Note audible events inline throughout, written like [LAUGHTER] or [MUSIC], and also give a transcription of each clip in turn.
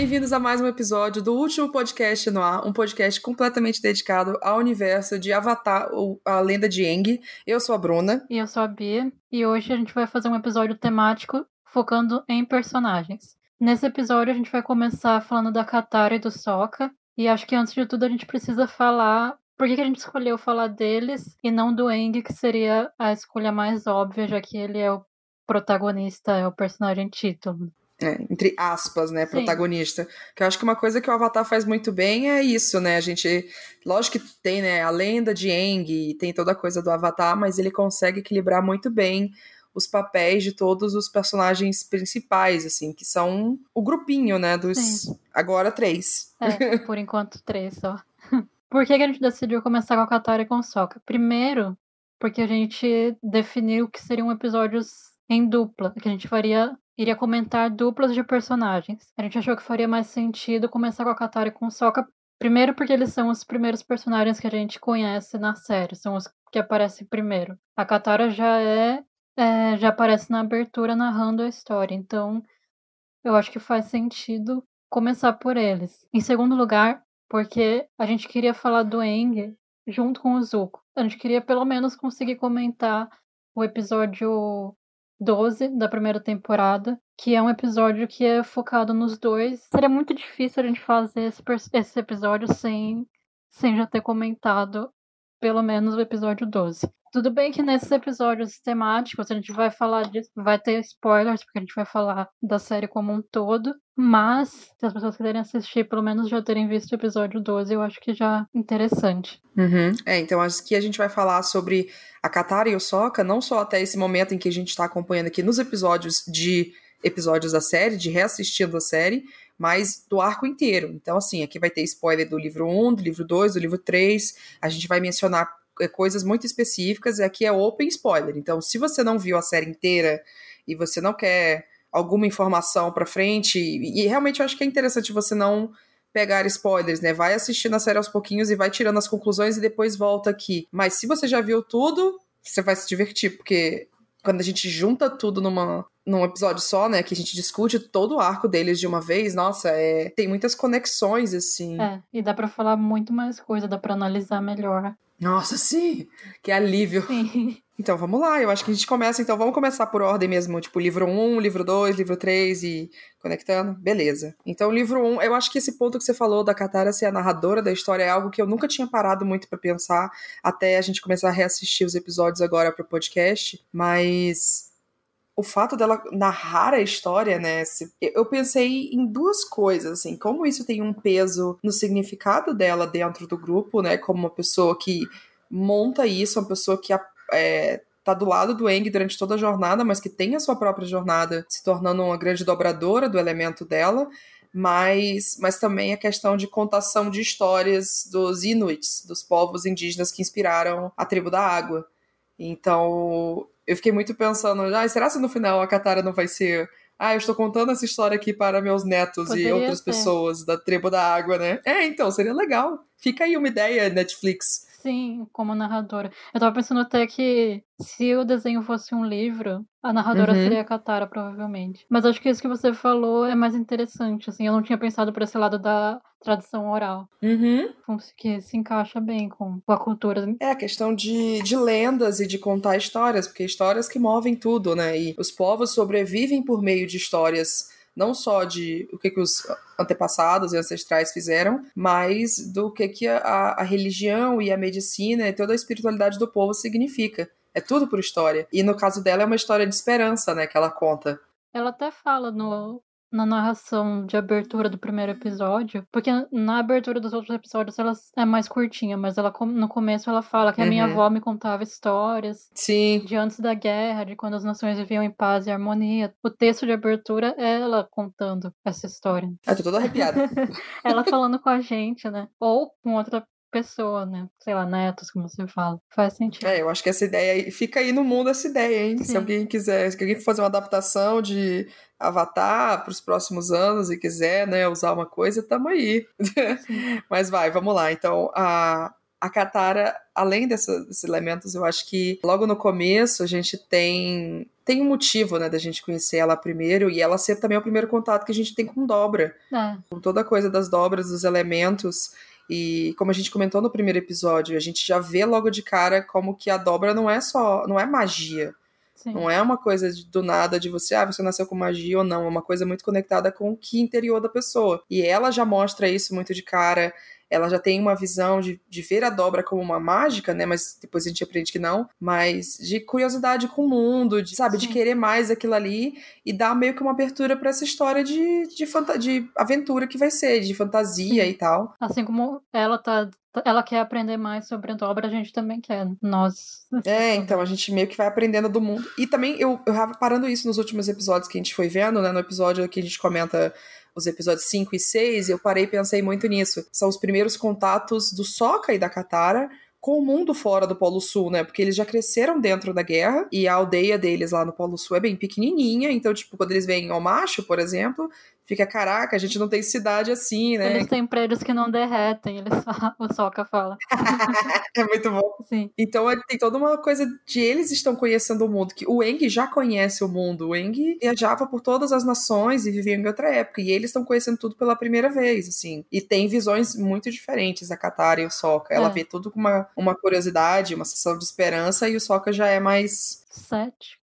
Bem-vindos a mais um episódio do último podcast no ar, um podcast completamente dedicado ao universo de Avatar, ou a lenda de Aang. Eu sou a Bruna. E eu sou a Bia. E hoje a gente vai fazer um episódio temático focando em personagens. Nesse episódio a gente vai começar falando da Katara e do Sokka. E acho que antes de tudo a gente precisa falar por que, a gente escolheu falar deles e não do Aang, que seria a escolha mais óbvia, já que ele é o protagonista, é o personagem título. É, entre aspas, né, Sim. protagonista. Que eu acho que uma coisa que o Avatar faz muito bem é isso, né? A gente, lógico que tem, né, a lenda de Aang, tem toda a coisa do Avatar, mas ele consegue equilibrar muito bem os papéis de todos os personagens principais, assim, que são o grupinho, né, dos Sim. agora três. É, [LAUGHS] por enquanto três só. [LAUGHS] por que, que a gente decidiu começar com a Katara e com o Sokka? Primeiro, porque a gente definiu que seriam episódios em dupla, que a gente faria iria comentar duplas de personagens. A gente achou que faria mais sentido começar com a Katara e com o Sokka, primeiro porque eles são os primeiros personagens que a gente conhece na série, são os que aparecem primeiro. A Katara já é, é já aparece na abertura narrando a história, então eu acho que faz sentido começar por eles. Em segundo lugar, porque a gente queria falar do Eng junto com o Zuko. A gente queria pelo menos conseguir comentar o episódio 12 da primeira temporada, que é um episódio que é focado nos dois. Seria muito difícil a gente fazer esse, esse episódio sem, sem já ter comentado pelo menos o episódio 12. Tudo bem que nesses episódios temáticos a gente vai falar disso, vai ter spoilers, porque a gente vai falar da série como um todo, mas se as pessoas quiserem assistir, pelo menos já terem visto o episódio 12, eu acho que já é interessante. Uhum. É, então aqui a gente vai falar sobre a Katara e o Sokka, não só até esse momento em que a gente está acompanhando aqui nos episódios de episódios da série, de reassistindo a série, mas do arco inteiro. Então, assim, aqui vai ter spoiler do livro 1, do livro 2, do livro 3. A gente vai mencionar é, coisas muito específicas e aqui é open spoiler. Então, se você não viu a série inteira e você não quer alguma informação para frente, e, e realmente eu acho que é interessante você não pegar spoilers, né? Vai assistindo a série aos pouquinhos e vai tirando as conclusões e depois volta aqui. Mas se você já viu tudo, você vai se divertir, porque quando a gente junta tudo numa, num episódio só, né, que a gente discute todo o arco deles de uma vez, nossa, é, tem muitas conexões, assim. É, e dá para falar muito mais coisa, dá para analisar melhor. Nossa, sim! Que alívio! Sim. Então vamos lá, eu acho que a gente começa, então vamos começar por ordem mesmo, tipo livro 1, livro 2, livro 3 e conectando, beleza. Então livro 1, eu acho que esse ponto que você falou da Katara ser a narradora da história é algo que eu nunca tinha parado muito para pensar até a gente começar a reassistir os episódios agora pro podcast, mas o fato dela narrar a história, né? Eu pensei em duas coisas, assim, como isso tem um peso no significado dela dentro do grupo, né? Como uma pessoa que monta isso, uma pessoa que é, tá do lado do Eng durante toda a jornada, mas que tem a sua própria jornada, se tornando uma grande dobradora do elemento dela, mas, mas também a questão de contação de histórias dos Inuits, dos povos indígenas que inspiraram a tribo da água. Então, eu fiquei muito pensando, ah, será que no final a Katara não vai ser ah, eu estou contando essa história aqui para meus netos Poderia e outras ser. pessoas da tribo da água, né? É, então, seria legal. Fica aí uma ideia, Netflix. Sim, como narradora. Eu tava pensando até que se o desenho fosse um livro, a narradora uhum. seria a Katara, provavelmente. Mas acho que isso que você falou é mais interessante, assim. Eu não tinha pensado por esse lado da tradição oral. Uhum. Que se encaixa bem com a cultura. É a questão de, de lendas e de contar histórias, porque histórias que movem tudo, né? E os povos sobrevivem por meio de histórias não só de o que, que os antepassados e ancestrais fizeram, mas do que, que a, a religião e a medicina e toda a espiritualidade do povo significa. É tudo por história. E no caso dela é uma história de esperança, né, que ela conta. Ela até fala no, na narração de abertura do primeiro episódio, porque na abertura dos outros episódios ela é mais curtinha, mas ela no começo ela fala que a minha uhum. avó me contava histórias Sim. de antes da guerra, de quando as nações viviam em paz e harmonia. O texto de abertura é ela contando essa história. Eu tô toda arrepiada. [LAUGHS] ela falando com a gente, né? Ou com outra pessoa, né? Sei lá, netos, como você fala. Faz sentido. É, eu acho que essa ideia fica aí no mundo essa ideia, hein? Sim. Se alguém quiser, se alguém for fazer uma adaptação de Avatar para os próximos anos e quiser, né, usar uma coisa, tamo aí. [LAUGHS] Mas vai, vamos lá. Então, a a Katara, além dessa, desses elementos, eu acho que logo no começo a gente tem tem um motivo, né, da gente conhecer ela primeiro e ela ser também o primeiro contato que a gente tem com dobra. É. Com toda a coisa das dobras, dos elementos. E como a gente comentou no primeiro episódio, a gente já vê logo de cara como que a dobra não é só, não é magia. Sim. Não é uma coisa de- do nada de você, ah, você nasceu com magia ou não. É uma coisa muito conectada com o que interior da pessoa. E ela já mostra isso muito de cara. Ela já tem uma visão de, de ver a dobra como uma mágica, né? Mas depois a gente aprende que não. Mas de curiosidade com o mundo, de, sabe? De Sim. querer mais aquilo ali e dar meio que uma abertura pra essa história de, de, de aventura que vai ser, de fantasia Sim. e tal. Assim como ela tá. Ela quer aprender mais sobre a dobra, a gente também quer. Nós. É, então a gente meio que vai aprendendo do mundo. E também eu, eu parando isso nos últimos episódios que a gente foi vendo, né? No episódio que a gente comenta os episódios 5 e 6, eu parei e pensei muito nisso. São os primeiros contatos do Sokka e da Katara com o mundo fora do Polo Sul, né? Porque eles já cresceram dentro da guerra e a aldeia deles lá no Polo Sul é bem pequenininha, então, tipo, quando eles veem ao macho, por exemplo, fica, caraca, a gente não tem cidade assim, né? Eles têm prédios que não derretem, eles [LAUGHS] falam, o Soca fala. [LAUGHS] É muito bom. Sim. Então ele tem toda uma coisa de eles estão conhecendo o mundo, que o Eng já conhece o mundo. O Eng viajava por todas as nações e vivia em outra época. E eles estão conhecendo tudo pela primeira vez, assim. E tem visões muito diferentes, a Katara e o Sokka. Ela É. vê tudo com uma, uma curiosidade, uma sensação de esperança, e o Sokka já é mais Sete.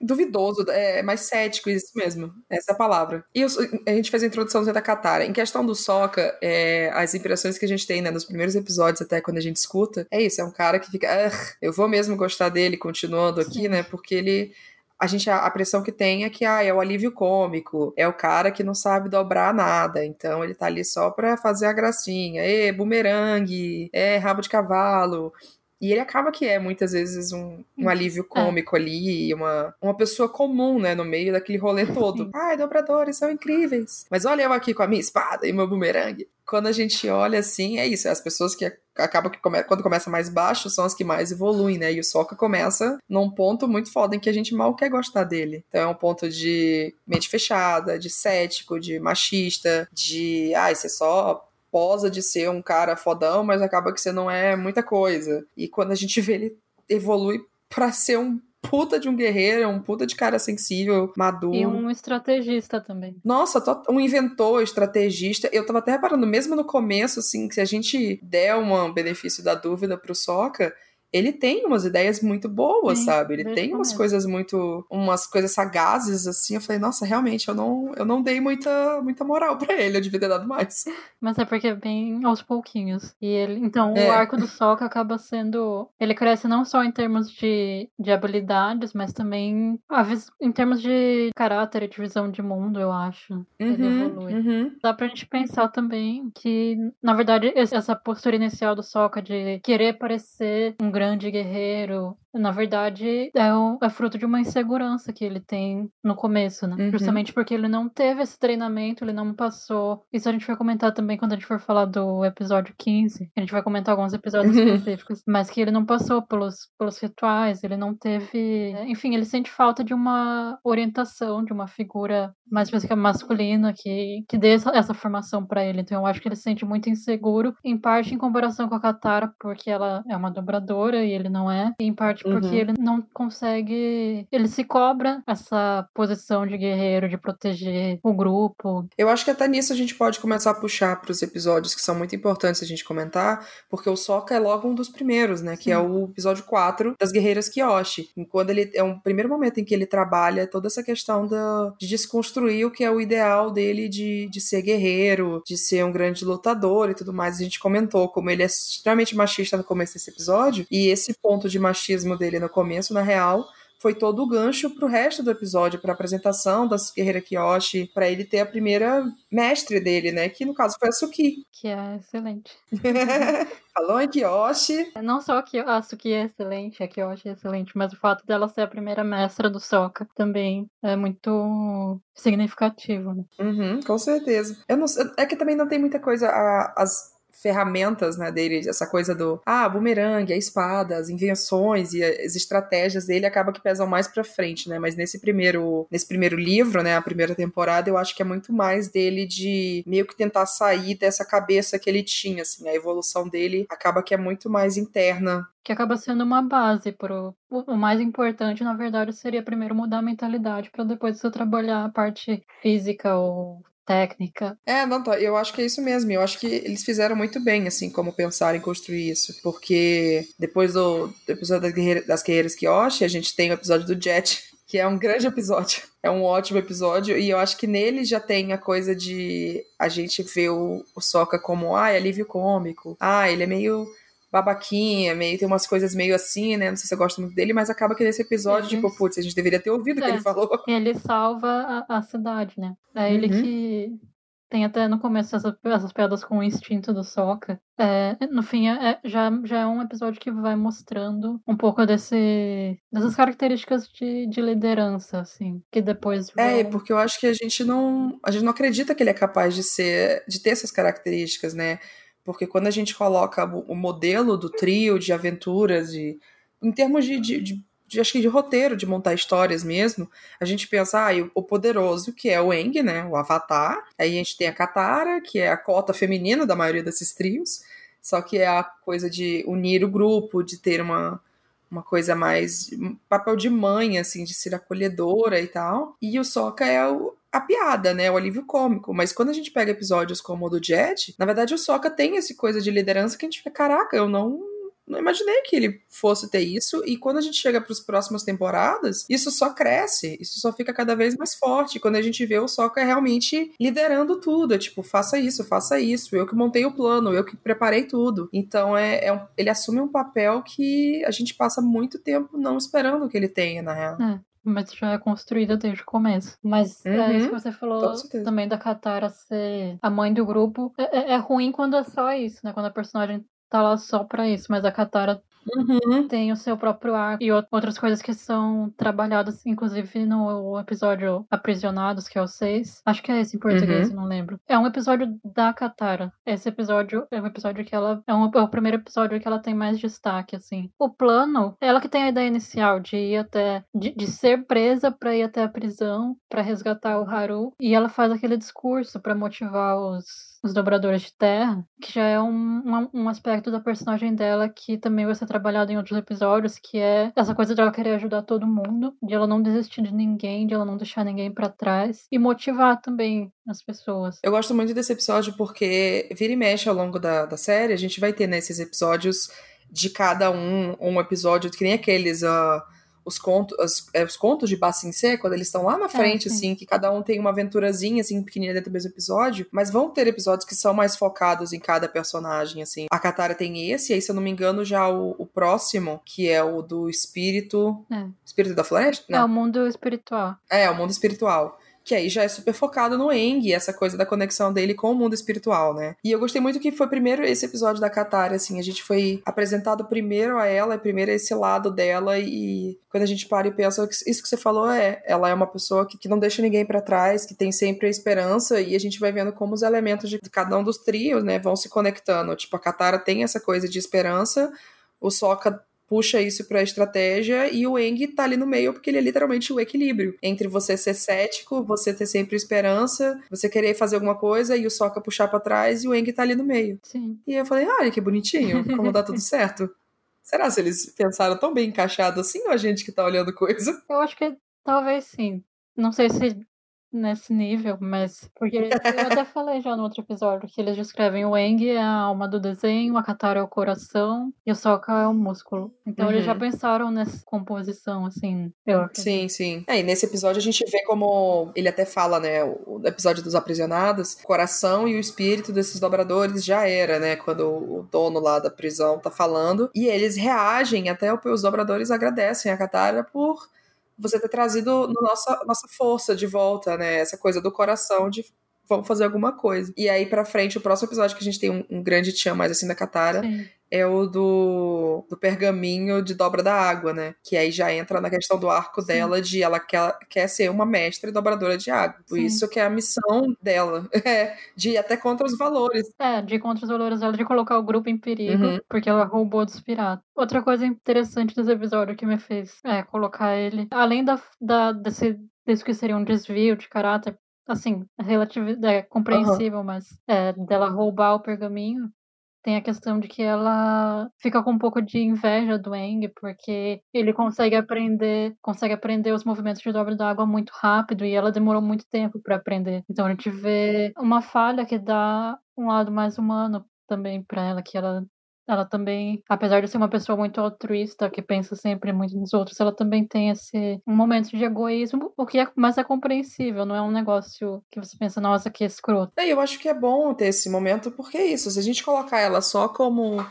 Duvidoso, é mais cético, isso mesmo. Essa é a palavra. E a gente fez a introdução da Katara. Em questão do Sokka, é, as impressões que a gente tem, né, nos primeiros episódios, até quando a gente escuta, é isso, é um cara que fica, "Ah, eu vou mesmo gostar dele continuando aqui, Sim. né, porque ele... A gente, a, a pressão que tem é que ah, é o alívio cômico, é o cara que não sabe dobrar nada, então ele tá ali só pra fazer a gracinha, é bumerangue, é rabo de cavalo, e ele acaba que é, muitas vezes, um, um alívio cômico ali, uma, uma pessoa comum, né, no meio daquele rolê [LAUGHS] todo. Ai, dobradores são incríveis. Mas olha eu aqui com a minha espada e meu bumerangue. Quando a gente olha assim, é isso. As pessoas que acabam que come, quando começa mais baixo são as que mais evoluem, né? E o Sokka começa num ponto muito foda em que a gente mal quer gostar dele. Então é um ponto de mente fechada, de cético, de machista, de ai, você só posa de ser um cara fodão, mas acaba que você não é muita coisa. E quando a gente vê ele evolui pra ser um puta de um guerreiro, um puta de cara sensível, maduro. E um estrategista também. Nossa, um inventor, estrategista. Eu tava até reparando, mesmo no começo, assim, que se a gente der um benefício da dúvida pro Soca, ele tem umas ideias muito boas, Sim, sabe? Ele tem umas começo. coisas muito. umas coisas sagazes, assim. Eu falei, nossa, realmente, eu não, eu não dei muita, muita moral pra ele, eu devia ter dado mais. Mas é porque é bem aos pouquinhos. E ele, então, É. o arco do Sokka acaba sendo. Ele cresce não só em termos de, de habilidades, mas também vis- em termos de caráter e de visão de mundo, eu acho. Ele Uhum, evolui. uhum. Dá pra gente pensar também que, na verdade, essa postura inicial do Sokka de querer parecer um grande guerreiro, na verdade, é, um- é fruto de uma insegurança que ele tem no começo, né? Uhum. Justamente porque ele não teve esse treinamento, ele não passou. Isso a gente vai comentar também quando a gente for falar do episódio 15. A gente vai comentar alguns episódios Uhum. específicos. Mas que ele não passou pelos, pelos rituais, ele não teve. Enfim, ele sente falta de uma orientação, de uma figura mais específica masculina que, que dê essa, essa formação pra ele. Então eu acho que ele se sente muito inseguro, em parte em comparação com a Katara, porque ela é uma dobradora e ele não é, em parte porque Uhum. ele não consegue. Ele se cobra essa posição de guerreiro, de proteger o grupo. Eu acho que até nisso a gente pode começar a puxar para os episódios que são muito importantes a gente comentar, porque o Sokka é logo um dos primeiros, né? Que Sim. é o episódio 4 das Guerreiras Kyoshi. Quando ele é um primeiro momento em que ele trabalha toda essa questão da, de desconstruir o que é o ideal dele de, de ser guerreiro, de ser um grande lutador e tudo mais. A gente comentou como ele é extremamente machista no começo desse episódio, e esse ponto de machismo dele no começo, na real, foi todo o gancho pro resto do episódio, pra apresentação das Guerreiras Kyoshi, pra ele ter a primeira mestre dele, né? Que no caso foi a Suki. Que é excelente. [LAUGHS] Falou em Kyoshi. Não só que a Suki é excelente, a Kyoshi é excelente, mas o fato dela ser a primeira mestra do Sokka também é muito significativo, né? Uhum, com certeza. Eu não é que também não tem muita coisa. a- as ferramentas, né, dele, essa coisa do, ah, bumerangue, a espada, as invenções e as estratégias dele acaba que pesam mais pra frente, né, mas nesse primeiro, nesse primeiro livro, né, a primeira temporada, eu acho que é muito mais dele de meio que tentar sair dessa cabeça que ele tinha, assim, a evolução dele acaba que é muito mais interna. Que acaba sendo uma base pro o mais importante, na verdade, seria primeiro mudar a mentalidade para depois você trabalhar a parte física ou técnica. É, não, tá, eu acho que é isso mesmo. Eu acho que eles fizeram muito bem, assim, como pensar em construir isso. Porque depois do, do episódio das Guerreiras Kyoshi, a gente tem o episódio do Jet, [LAUGHS] que é um grande episódio. [LAUGHS] É um ótimo episódio. E eu acho que nele já tem a coisa de a gente ver o, o Soca como, ah, é alívio cômico. Ah, ele é meio babaquinha, meio, tem umas coisas meio assim, né? Não sei se eu gosto muito dele, mas acaba que nesse episódio, tipo, putz, a gente deveria ter ouvido o é. que ele falou. Ele salva a, a cidade, né? É ele uhum. que tem até no começo essas, essas piadas com o instinto do Soca. É, no fim, é, é, já, já é um episódio que vai mostrando um pouco desse, dessas características de, de liderança, assim, que depois É, porque eu acho que a gente não. A gente não acredita que ele é capaz de ser. de ter essas características, né? Porque quando a gente coloca o modelo do trio de aventuras, de, em termos de, de, de, de acho que de roteiro, de montar histórias mesmo, a gente pensa, ah, o poderoso, que é o Eng, né, o Avatar, aí a gente tem a Katara, que é a cota feminina da maioria desses trios, só que é a coisa de unir o grupo, de ter uma, uma coisa mais papel de mãe, assim, de ser acolhedora e tal. E o Sokka é o, a piada, né? O alívio cômico. Mas quando a gente pega episódios como o do Jet, na verdade o Sokka tem esse coisa de liderança que a gente fica, caraca, eu não não imaginei que ele fosse ter isso. E quando a gente chega para as próximas temporadas, isso só cresce, isso só fica cada vez mais forte. Quando a gente vê o Sokka realmente liderando tudo, é tipo, faça isso, faça isso, eu que montei o plano, eu que preparei tudo. Então é, é um, ele assume um papel que a gente passa muito tempo não esperando que ele tenha, na real. É mas já é construída desde o começo. Mas uhum, é isso que você falou também da Katara ser a mãe do grupo. É, é, é, ruim quando é só isso, né? Quando a personagem tá lá só pra isso, mas a Katara Uhum. Tem o seu próprio arco e outras coisas que são trabalhadas, inclusive no episódio Aprisionados, que é o 6. Acho que é esse em português, uhum. não lembro. É um episódio da Katara. Esse episódio é um episódio que ela. É, um, é o primeiro episódio que ela tem mais destaque, assim. O plano, ela que tem a ideia inicial de ir até. de, de ser presa pra ir até a prisão, para resgatar o Haru. E ela faz aquele discurso para motivar os os dobradores de terra, que já é um, um, aspecto da personagem dela que também vai ser trabalhado em outros episódios, que é essa coisa de ela querer ajudar todo mundo, de ela não desistir de ninguém, de ela não deixar ninguém para trás e motivar também as pessoas. Eu gosto muito desse episódio porque vira e mexe ao longo da, da série, a gente vai ter nesses episódios de cada um um episódio que nem aqueles uh, os contos, os, é, os contos de Bassincé, quando eles estão lá na é, frente, é, assim, que cada um tem uma aventurazinha, assim, pequenininha dentro do mesmo episódio, mas vão ter episódios que são mais focados em cada personagem, assim. A Katara tem esse, e aí, se eu não me engano, já o, o próximo, que é o do espírito... É. Espírito da floresta? Não. É, o mundo espiritual. É, o mundo espiritual que aí já é super focado no Eng, essa coisa da conexão dele com o mundo espiritual, né? E eu gostei muito que foi primeiro esse episódio da Katara, assim, a gente foi apresentado primeiro a ela, primeiro a esse lado dela, e quando a gente para e pensa, isso que você falou é, ela é uma pessoa que, que não deixa ninguém para trás, que tem sempre a esperança, e a gente vai vendo como os elementos de cada um dos trios, né, vão se conectando. Tipo, a Katara tem essa coisa de esperança, o Sokka puxa isso pra estratégia e o Eng tá ali no meio porque ele é literalmente o equilíbrio entre você ser cético, você ter sempre esperança, você querer fazer alguma coisa e o Soca puxar para trás e o Eng tá ali no meio. Sim. E eu falei, olha que bonitinho, como dá tudo [LAUGHS] certo. Será se eles pensaram tão bem encaixado assim ou a gente que tá olhando coisa? Eu acho que talvez sim. Não sei se nesse nível, mas. Porque [LAUGHS] eu até falei já no outro episódio que eles descrevem o Eng é a alma do desenho, a Katara é o coração e o Sokka é o músculo. Então uhum. eles já uhum. pensaram nessa composição, assim. Eu sim, sim. É, e nesse episódio a gente vê como ele até fala, né? O episódio dos aprisionados, o coração e o espírito desses dobradores já era, né? Quando o dono lá da prisão tá falando. E eles reagem, até os dobradores agradecem a Katara por você ter trazido no nossa, nossa força de volta, né? Essa coisa do coração de vamos fazer alguma coisa. E aí pra frente, o próximo episódio que a gente tem um, um grande tchan mais assim da Katara, Sim. É o do, do pergaminho de dobra da água, né? Que aí já entra na questão do arco Sim. dela de ela quer, quer ser uma mestre dobradora de água. Por Sim. isso que é a missão dela. [LAUGHS] É, de ir até contra os valores. É, de ir contra os valores dela, de colocar o grupo em perigo, uhum. porque ela roubou dos piratas. Outra coisa interessante desse episódio que me fez é colocar ele, além da, da desse, desse que seria um desvio de caráter, assim, relativo, é compreensível, uhum. mas é, dela roubar o pergaminho, tem a questão de que ela fica com um pouco de inveja do Eng, porque ele consegue aprender, consegue aprender os movimentos de dobra da água muito rápido e ela demorou muito tempo para aprender. Então a gente vê uma falha que dá um lado mais humano também para ela, que ela ela também, apesar de ser uma pessoa muito altruísta, que pensa sempre muito nos outros, ela também tem esse um momento de egoísmo, o que é, mas é compreensível, não é um negócio que você pensa, nossa, que escroto. É, eu acho que é bom ter esse momento, porque é isso, se a gente colocar ela só como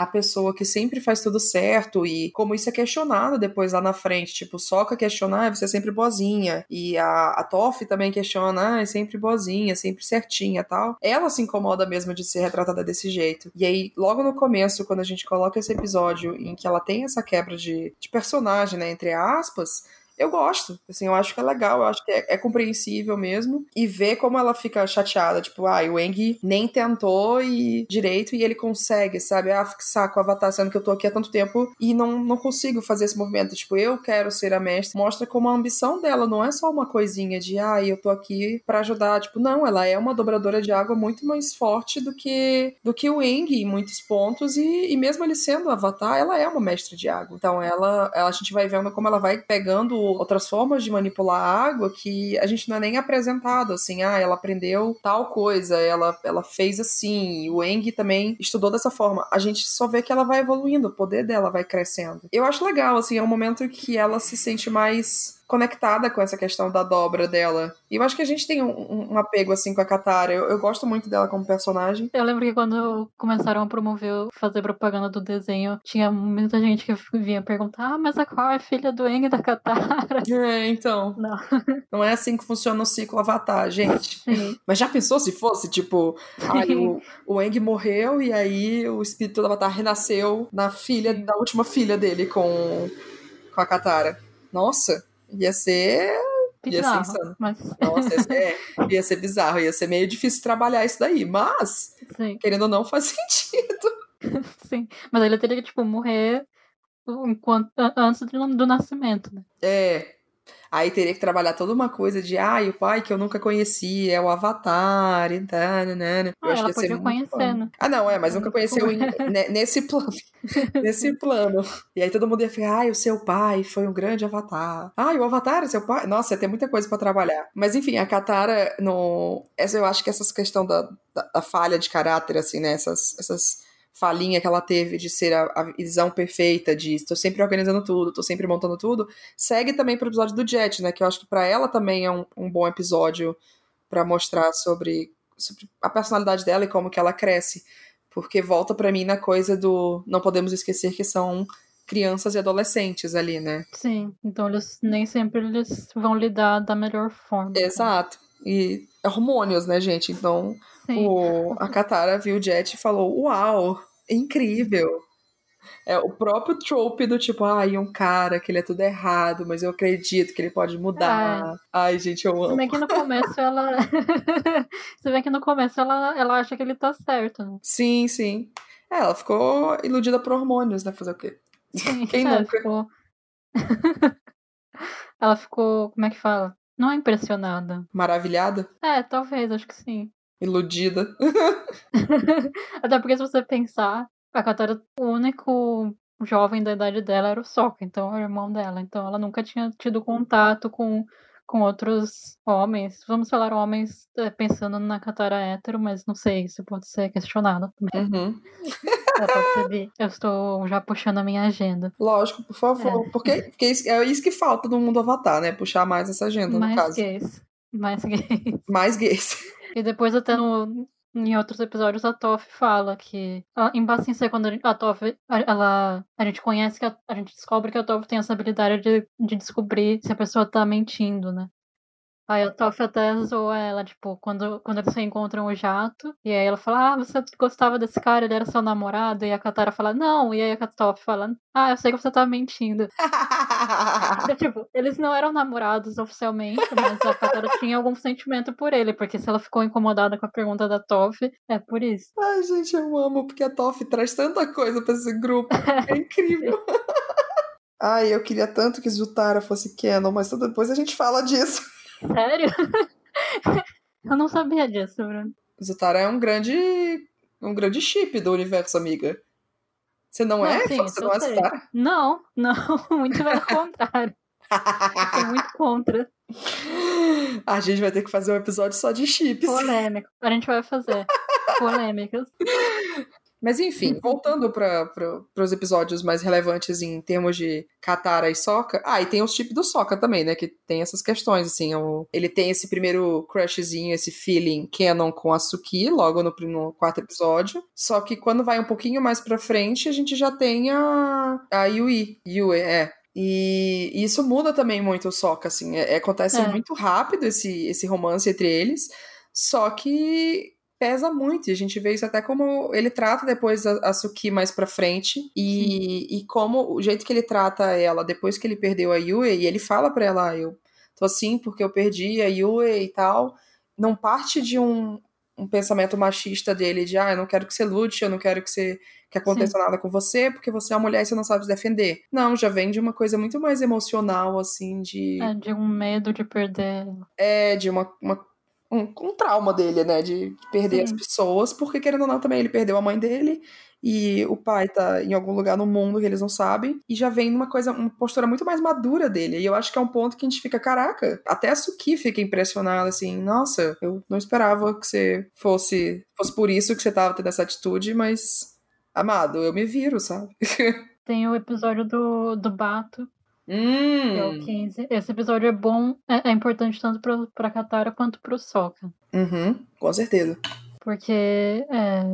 a pessoa que sempre faz tudo certo e como isso é questionado depois lá na frente, tipo, Soca questionar, ah, você é sempre boazinha, e a, a Toff também questiona, ah, é sempre boazinha, sempre certinha tal. Ela se incomoda mesmo de ser retratada desse jeito. E aí, logo no começo, quando a gente coloca esse episódio em que ela tem essa quebra de, de personagem, né, entre aspas, eu gosto. Assim, eu acho que é legal, eu acho que é, é compreensível mesmo. E ver como ela fica chateada, tipo, ah, o Eng nem tentou e direito e ele consegue, sabe? Ah, fica saco o Avatar, sendo que eu tô aqui há tanto tempo e não, não consigo fazer esse movimento. Tipo, eu quero ser a mestre. Mostra como a ambição dela não é só uma coisinha de, ah, eu tô aqui para ajudar. Tipo, não, ela é uma dobradora de água muito mais forte do que do que o Eng em muitos pontos. E, e mesmo ele sendo o Avatar, ela é uma mestre de água. Então ela, ela a gente vai vendo como ela vai pegando outras formas de manipular a água que a gente não é nem apresentado, assim, ah, ela aprendeu tal coisa, ela, ela fez assim, o Eng também estudou dessa forma. A gente só vê que ela vai evoluindo, o poder dela vai crescendo. Eu acho legal, assim, é um momento que ela se sente mais conectada com essa questão da dobra dela. E eu acho que a gente tem um, um apego, assim, com a Katara. Eu, eu, gosto muito dela como personagem. Eu lembro que quando começaram a promover, fazer propaganda do desenho, tinha muita gente que vinha perguntar, ah, mas a qual é filha do Eng da Katara? [LAUGHS] É, então. Não. [LAUGHS] Não é assim que funciona o ciclo Avatar, gente. Sim. Mas já pensou se fosse, tipo, aí o, [LAUGHS] o Eng morreu e aí o espírito do Avatar renasceu na filha, da última filha dele com, com a Katara. Nossa, Ia ser. Bizarro, ia ser insano. Mas... Nossa, ia ser, é, ia ser bizarro, ia ser meio difícil trabalhar isso daí. Mas, Sim. querendo ou não, faz [LAUGHS] sentido. Sim. Mas ele teria que, tipo, morrer enquanto, antes do, do nascimento, né? É, Aí teria que trabalhar toda uma coisa de, ai, ah, o pai que eu nunca conheci é o Avatar e tal, né, né, né. Eu ah, acho que ia ser conhecendo. Ah, não, é, mas nunca conheceu nesse [LAUGHS] plano. nesse plano. E aí todo mundo ia falar, ai, o seu pai foi um grande Avatar. Ai, o Avatar é seu pai? Nossa, ia ter muita coisa para trabalhar. Mas enfim, a Katara, no... Essa, eu acho que essa questão da, da, da falha de caráter, assim, né, essas... essas falinha que ela teve de ser a, a visão perfeita, de estou sempre organizando tudo, estou sempre montando tudo, segue também pro episódio do Jet, né? Que eu acho que para ela também é um, um bom episódio para mostrar sobre, sobre a personalidade dela e como que ela cresce. Porque volta para mim na coisa do não podemos esquecer que são crianças e adolescentes ali, né? Sim, então eles nem sempre eles vão lidar da melhor forma. Exato. E hormônios, né, gente? Então, o, a Katara viu o Jet e falou: Uau, incrível. É o próprio trope do tipo, ai, um cara que ele é tudo errado, mas eu acredito que ele pode mudar. É. Ai, gente, eu amo. Você vê que no começo ela. [LAUGHS] Você vê que no começo ela, ela acha que ele tá certo, né? Sim, sim. É, ela ficou iludida por hormônios, né? Fazer o quê? Sim, Quem ela nunca? Ficou... [LAUGHS] ela ficou. Como é que fala? Não é impressionada. Maravilhada? É, talvez, acho que sim. Iludida. [LAUGHS] Até porque se você pensar, a Katara, o único jovem da idade dela era o Sokka, então era o irmão dela. Então ela nunca tinha tido contato com, com outros homens. Vamos falar homens é, pensando na Katara hétero, mas não sei, isso pode ser questionado também. Uhum. [LAUGHS] Eu estou já puxando a minha agenda. Lógico, por favor. É. Porque, porque é isso que falta no mundo Avatar, né? Puxar mais essa agenda, mais no caso. Gays. Mais gays. Mais gays. [LAUGHS] E depois até no, em outros episódios a Toff fala que em Bassin quando a Toff ela a gente conhece que a, a, gente descobre que a Toff tem essa habilidade de, de descobrir se a pessoa tá mentindo, né? Aí a Toff até zoa ela, tipo, quando, quando eles se encontram o jato, e aí ela fala, ah, você gostava desse cara, ele era seu namorado, e a Katara fala, não, e aí a Toff fala, ah, eu sei que você tá mentindo. então, [LAUGHS] tipo, eles não eram namorados oficialmente, mas a Katara tinha algum sentimento por ele, porque se ela ficou incomodada com a pergunta da Toff, é por isso. Ai, gente, eu amo, porque a Toff traz tanta coisa pra esse grupo. É incrível. [LAUGHS] Ai, eu queria tanto que Zutara fosse Canon, mas depois a gente fala disso. Sério? [LAUGHS] Eu não sabia disso, Bruno. Zutara é um grande. um grande chip do universo, amiga. Você não, não é? Sim, Você não é Zutara? Não, não, [LAUGHS] muito pelo contrário. Muito contra. A gente vai ter que fazer um episódio só de chips. Polêmico. A gente vai fazer. Polêmicas. [LAUGHS] Mas enfim, uhum. voltando para os episódios mais relevantes em termos de Katara e Sokka. Ah, e tem os tipos do Sokka também, né? Que tem essas questões, assim. O, ele tem esse primeiro crushzinho, esse feeling canon com a Suki, logo no, no, quarto episódio. Só que quando vai um pouquinho mais pra frente, a gente já tem a, a Yui. Yui, é. E, e isso muda também muito o Sokka, assim. É, acontece é. muito rápido esse, esse romance entre eles. Só que pesa muito. E a gente vê isso até como ele trata depois a, a Suki mais pra frente. E, e como o jeito que ele trata ela depois que ele perdeu a Yue, e ele fala pra ela, ah, eu tô assim porque eu perdi a Yue e tal. Não parte de um, um pensamento machista dele de ah, eu não quero que você lute, eu não quero que você que aconteça Sim. nada com você, porque você é uma mulher e você não sabe se defender. Não, já vem de uma coisa muito mais emocional, assim, de. É, de um medo de perder. É, de uma, uma um, um trauma dele, né? De perder Sim. as pessoas, porque querendo ou não, também ele perdeu a mãe dele e o pai tá em algum lugar no mundo que eles não sabem, e já vem uma coisa, uma postura muito mais madura dele. E eu acho que é um ponto que a gente fica, caraca, até a Suki fica impressionada, assim, nossa, eu não esperava que você fosse, fosse por isso que você tava tendo essa atitude, mas, amado, eu me viro, sabe? [LAUGHS] Tem o episódio do, do Bato, Hum. É o 15. Esse episódio é bom, é, é importante tanto pra, pra Katara quanto pro Sokka. Uhum, com certeza. Porque é,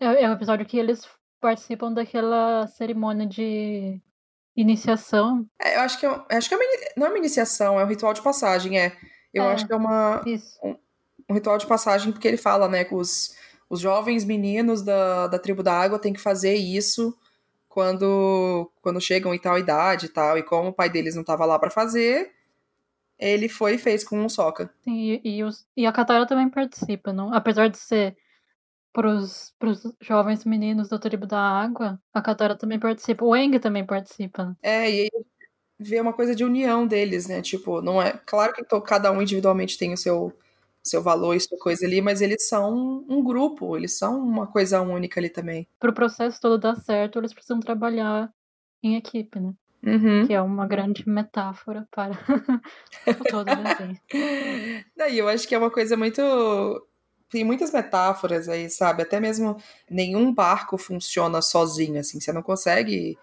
é, é o episódio que eles participam daquela cerimônia de iniciação. É, eu acho que, é, acho que é uma, não é uma iniciação, é um ritual de passagem, é. Eu é, acho que é uma, um, um, ritual de passagem porque ele fala, né, que os, os jovens meninos da, da tribo da água têm que fazer isso quando, quando chegam em tal idade e tal, e como o pai deles não estava lá para fazer, ele foi e fez com o Soca. Sim, e, e, os, e a Katara também participa, não? Apesar de ser pros, pros jovens meninos do Tribo da Água, a Katara também participa. O Eng também participa. É, e aí vê uma coisa de união deles, né? Tipo, não é. Claro que cada um individualmente tem o seu seu valor e sua coisa ali, mas eles são um grupo, eles são uma coisa única ali também. Para o processo todo dar certo, eles precisam trabalhar em equipe, né? Uhum. Que é uma grande metáfora para todo o desenho. Daí eu acho que é uma coisa muito. Tem muitas metáforas aí, sabe? Até mesmo nenhum barco funciona sozinho, assim. Você não consegue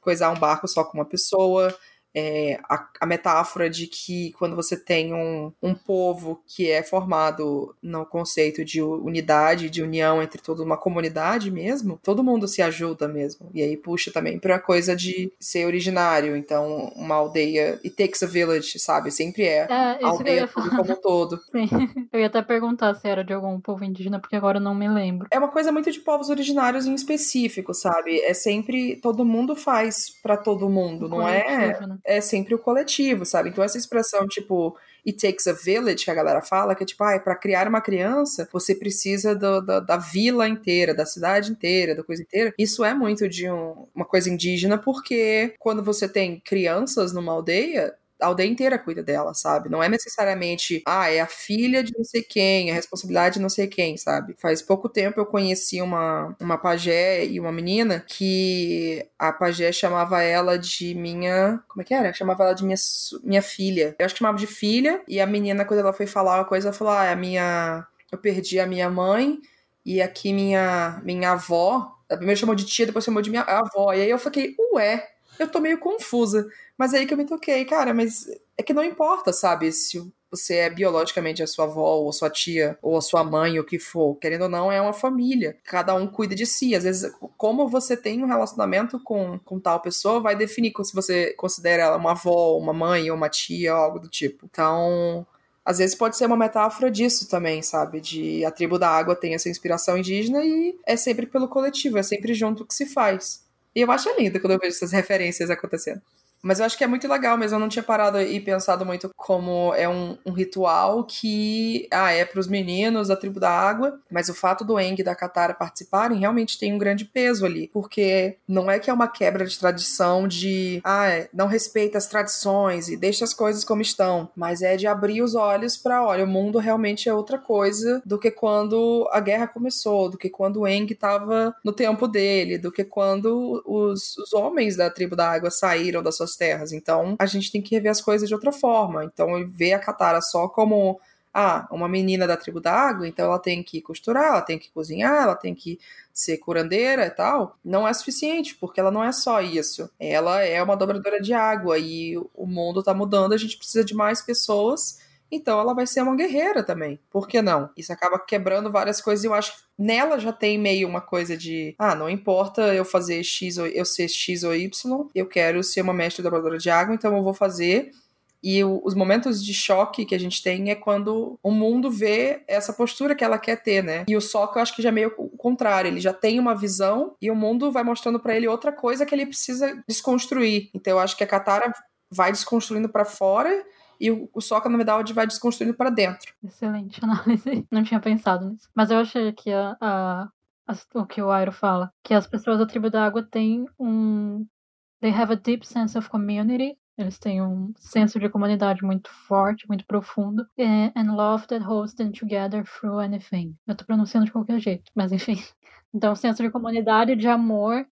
coisar um barco só com uma pessoa é, a, a, metáfora de que quando você tem um, um povo que é formado no conceito de unidade, de união entre toda uma comunidade mesmo, todo mundo se ajuda mesmo. E aí puxa também pra coisa de ser originário. Então, uma aldeia. It takes a village, sabe? Sempre é. é a aldeia como um todo. [LAUGHS] Sim. Eu ia até perguntar se era de algum povo indígena, porque agora eu não me lembro. É uma coisa muito de povos originários em específico, sabe? É sempre. Todo mundo faz para todo mundo, não é? Né? É sempre o coletivo, sabe? Então essa expressão, tipo, it takes a village, que a galera fala, que é tipo, ah, para criar uma criança, você precisa do, do, da vila inteira, da cidade inteira, da coisa inteira. Isso é muito de um, uma coisa indígena, porque quando você tem crianças numa aldeia, a aldeia inteira cuida dela, sabe? Não é necessariamente, ah, é a filha de não sei quem, é a responsabilidade de não sei quem, sabe? Faz pouco tempo eu conheci uma, uma pajé e uma menina que a pajé chamava ela de minha. Como é que era? Chamava ela de minha, minha filha. Eu acho que chamava de filha, e a menina, quando ela foi falar uma coisa, ela falou: ah, é a minha. Eu perdi a minha mãe, e aqui minha, minha avó. Primeiro chamou de tia, depois chamou de minha avó. E aí eu fiquei, ué, eu tô meio confusa. Mas aí que eu me toquei, cara, mas é que não importa, sabe? Se você é biologicamente a sua avó, ou sua tia, ou a sua mãe, ou o que for. Querendo ou não, é uma família. Cada um cuida de si. Às vezes, como você tem um relacionamento com, com tal pessoa vai definir se você considera ela uma avó, uma mãe, ou uma tia, ou algo do tipo. Então, às vezes pode ser uma metáfora disso também, sabe? De a tribo da água tem essa inspiração indígena e é sempre pelo coletivo, é sempre junto que se faz. E eu acho lindo quando eu vejo essas referências acontecendo. Mas eu acho que é muito legal mesmo. Eu não tinha parado e pensado muito como é um, um ritual que ah, é para os meninos da tribo da água. Mas o fato do Eng e da Katara participarem realmente tem um grande peso ali. Porque não é que é uma quebra de tradição de ah, não respeita as tradições e deixa as coisas como estão. Mas é de abrir os olhos para, olha, o mundo realmente é outra coisa do que quando a guerra começou, do que quando o Eng estava no tempo dele, do que quando os, os homens da tribo da água saíram das suas terras. Então, a gente tem que rever as coisas de outra forma. Então, ver a Katara só como ah, uma menina da tribo da água, então ela tem que costurar, ela tem que cozinhar, ela tem que ser curandeira e tal, não é suficiente, porque ela não é só isso. Ela é uma dobradora de água e o mundo tá mudando, a gente precisa de mais pessoas então ela vai ser uma guerreira também. Por que não? Isso acaba quebrando várias coisas e eu acho que nela já tem meio uma coisa de, ah, não importa eu fazer X ou eu ser X ou Y, eu quero ser uma mestre dobradora de água, então eu vou fazer. E o, os momentos de choque que a gente tem é quando o mundo vê essa postura que ela quer ter, né? E o Sokka eu acho que já é meio o contrário, ele já tem uma visão e o mundo vai mostrando para ele outra coisa que ele precisa desconstruir. Então eu acho que a Katara vai desconstruindo para fora e o, o Soca, na verdade, vai desconstruindo para dentro. Excelente análise. [LAUGHS] Não tinha pensado nisso. Mas eu achei que a, a, a, o que o Airo fala, que as pessoas da tribo da água têm um. They have a deep sense of community. Eles têm um senso de comunidade muito forte, muito profundo. And love that holds them together through anything. Eu tô pronunciando de qualquer jeito, mas enfim. [LAUGHS] Então, senso de comunidade, de amor